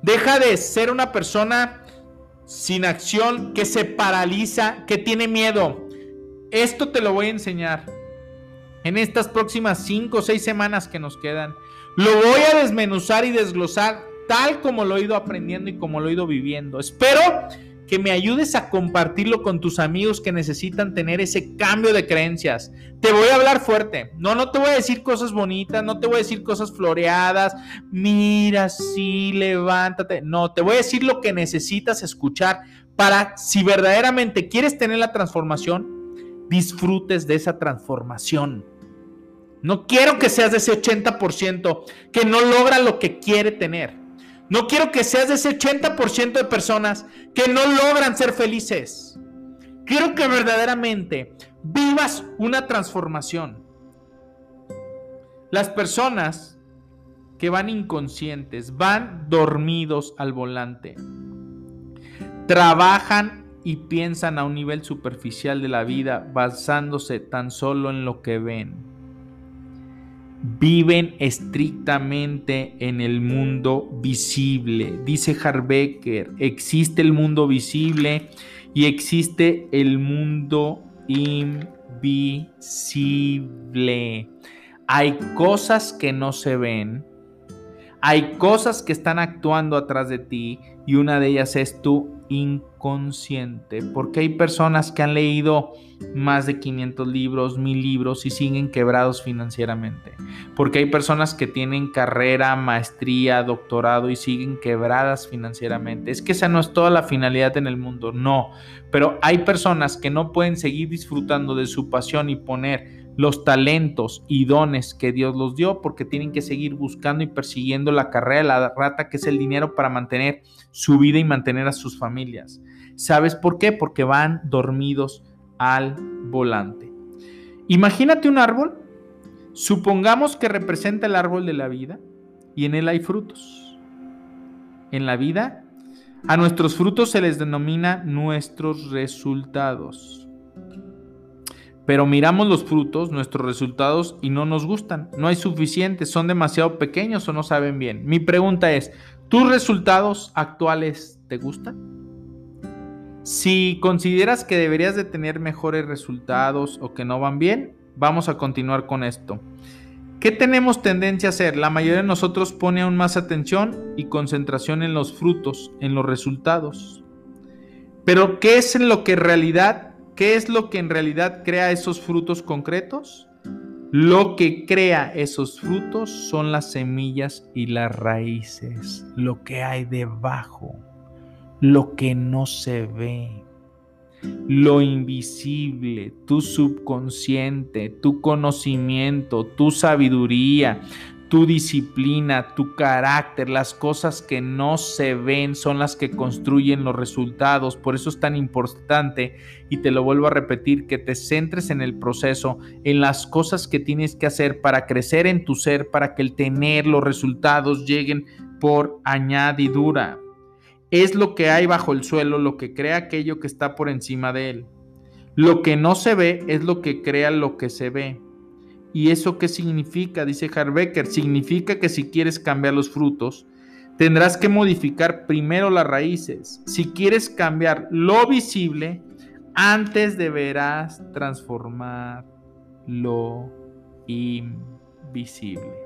Deja de ser una persona sin acción que se paraliza, que tiene miedo. Esto te lo voy a enseñar en estas próximas cinco o seis semanas que nos quedan. Lo voy a desmenuzar y desglosar tal como lo he ido aprendiendo y como lo he ido viviendo. Espero que me ayudes a compartirlo con tus amigos que necesitan tener ese cambio de creencias. Te voy a hablar fuerte. No, no te voy a decir cosas bonitas, no te voy a decir cosas floreadas. Mira, sí, levántate. No, te voy a decir lo que necesitas escuchar para, si verdaderamente quieres tener la transformación, disfrutes de esa transformación. No quiero que seas de ese 80% que no logra lo que quiere tener. No quiero que seas de ese 80% de personas que no logran ser felices. Quiero que verdaderamente vivas una transformación. Las personas que van inconscientes, van dormidos al volante, trabajan y piensan a un nivel superficial de la vida basándose tan solo en lo que ven viven estrictamente en el mundo visible. Dice Harbecker, existe el mundo visible y existe el mundo invisible. Hay cosas que no se ven, hay cosas que están actuando atrás de ti y una de ellas es tu inconsciente, porque hay personas que han leído más de 500 libros, 1000 libros y siguen quebrados financieramente, porque hay personas que tienen carrera, maestría, doctorado y siguen quebradas financieramente. Es que esa no es toda la finalidad en el mundo, no, pero hay personas que no pueden seguir disfrutando de su pasión y poner los talentos y dones que Dios los dio porque tienen que seguir buscando y persiguiendo la carrera de la rata que es el dinero para mantener su vida y mantener a sus familias. ¿Sabes por qué? Porque van dormidos al volante. Imagínate un árbol, supongamos que representa el árbol de la vida y en él hay frutos. En la vida, a nuestros frutos se les denomina nuestros resultados. Pero miramos los frutos, nuestros resultados, y no nos gustan. No hay suficientes, son demasiado pequeños o no saben bien. Mi pregunta es, ¿tus resultados actuales te gustan? Si consideras que deberías de tener mejores resultados o que no van bien, vamos a continuar con esto. ¿Qué tenemos tendencia a hacer? La mayoría de nosotros pone aún más atención y concentración en los frutos, en los resultados. Pero ¿qué es en lo que en realidad, qué es lo que en realidad crea esos frutos concretos? Lo que crea esos frutos son las semillas y las raíces, lo que hay debajo, lo que no se ve lo invisible, tu subconsciente, tu conocimiento, tu sabiduría, tu disciplina, tu carácter, las cosas que no se ven son las que construyen los resultados. Por eso es tan importante, y te lo vuelvo a repetir, que te centres en el proceso, en las cosas que tienes que hacer para crecer en tu ser, para que el tener los resultados lleguen por añadidura es lo que hay bajo el suelo, lo que crea aquello que está por encima de él. Lo que no se ve es lo que crea lo que se ve. ¿Y eso qué significa? Dice Harbecker. Significa que si quieres cambiar los frutos, tendrás que modificar primero las raíces. Si quieres cambiar lo visible, antes deberás transformar lo invisible.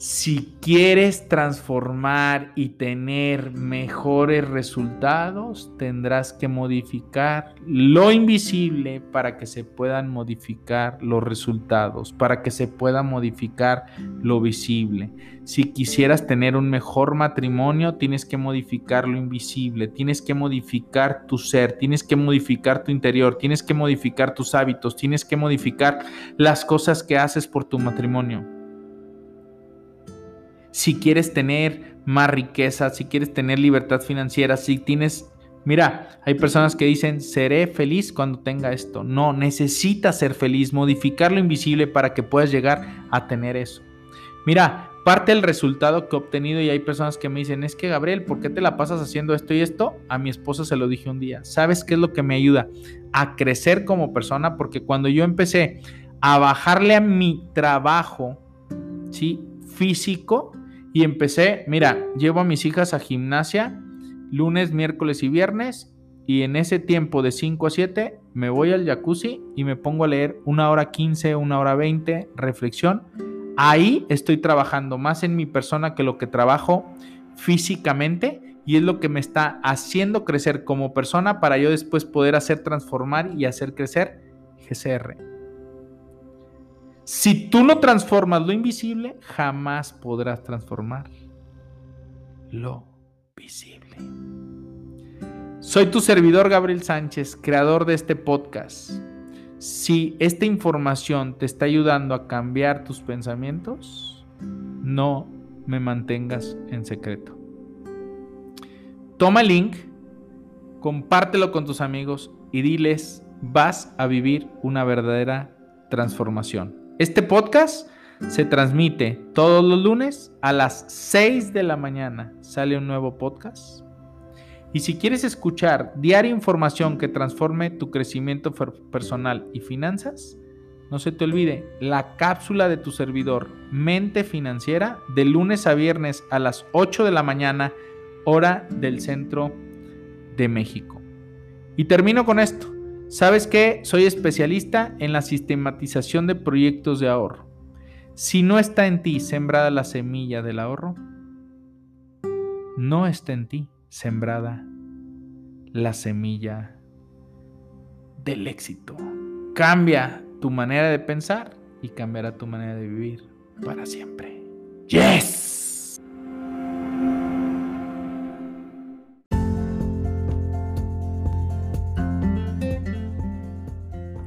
Si quieres transformar y tener mejores resultados, tendrás que modificar lo invisible para que se puedan modificar los resultados, para que se pueda modificar lo visible. Si quisieras tener un mejor matrimonio, tienes que modificar lo invisible, tienes que modificar tu ser, tienes que modificar tu interior, tienes que modificar tus hábitos, tienes que modificar las cosas que haces por tu matrimonio si quieres tener más riqueza, si quieres tener libertad financiera, si tienes... Mira, hay personas que dicen, seré feliz cuando tenga esto. No, necesitas ser feliz, modificar lo invisible para que puedas llegar a tener eso. Mira, parte del resultado que he obtenido y hay personas que me dicen, es que Gabriel, ¿por qué te la pasas haciendo esto y esto? A mi esposa se lo dije un día. ¿Sabes qué es lo que me ayuda? A crecer como persona, porque cuando yo empecé a bajarle a mi trabajo, ¿sí? Físico, y empecé, mira, llevo a mis hijas a gimnasia lunes, miércoles y viernes. Y en ese tiempo de 5 a 7 me voy al jacuzzi y me pongo a leer una hora 15, una hora 20, reflexión. Ahí estoy trabajando más en mi persona que lo que trabajo físicamente y es lo que me está haciendo crecer como persona para yo después poder hacer transformar y hacer crecer GCR. Si tú no transformas lo invisible, jamás podrás transformar lo visible. Soy tu servidor Gabriel Sánchez, creador de este podcast. Si esta información te está ayudando a cambiar tus pensamientos, no me mantengas en secreto. Toma el link, compártelo con tus amigos y diles, vas a vivir una verdadera transformación. Este podcast se transmite todos los lunes a las 6 de la mañana. Sale un nuevo podcast. Y si quieres escuchar diaria información que transforme tu crecimiento personal y finanzas, no se te olvide la cápsula de tu servidor Mente Financiera de lunes a viernes a las 8 de la mañana, hora del centro de México. Y termino con esto. ¿Sabes qué? Soy especialista en la sistematización de proyectos de ahorro. Si no está en ti sembrada la semilla del ahorro, no está en ti sembrada la semilla del éxito. Cambia tu manera de pensar y cambiará tu manera de vivir para siempre. Yes.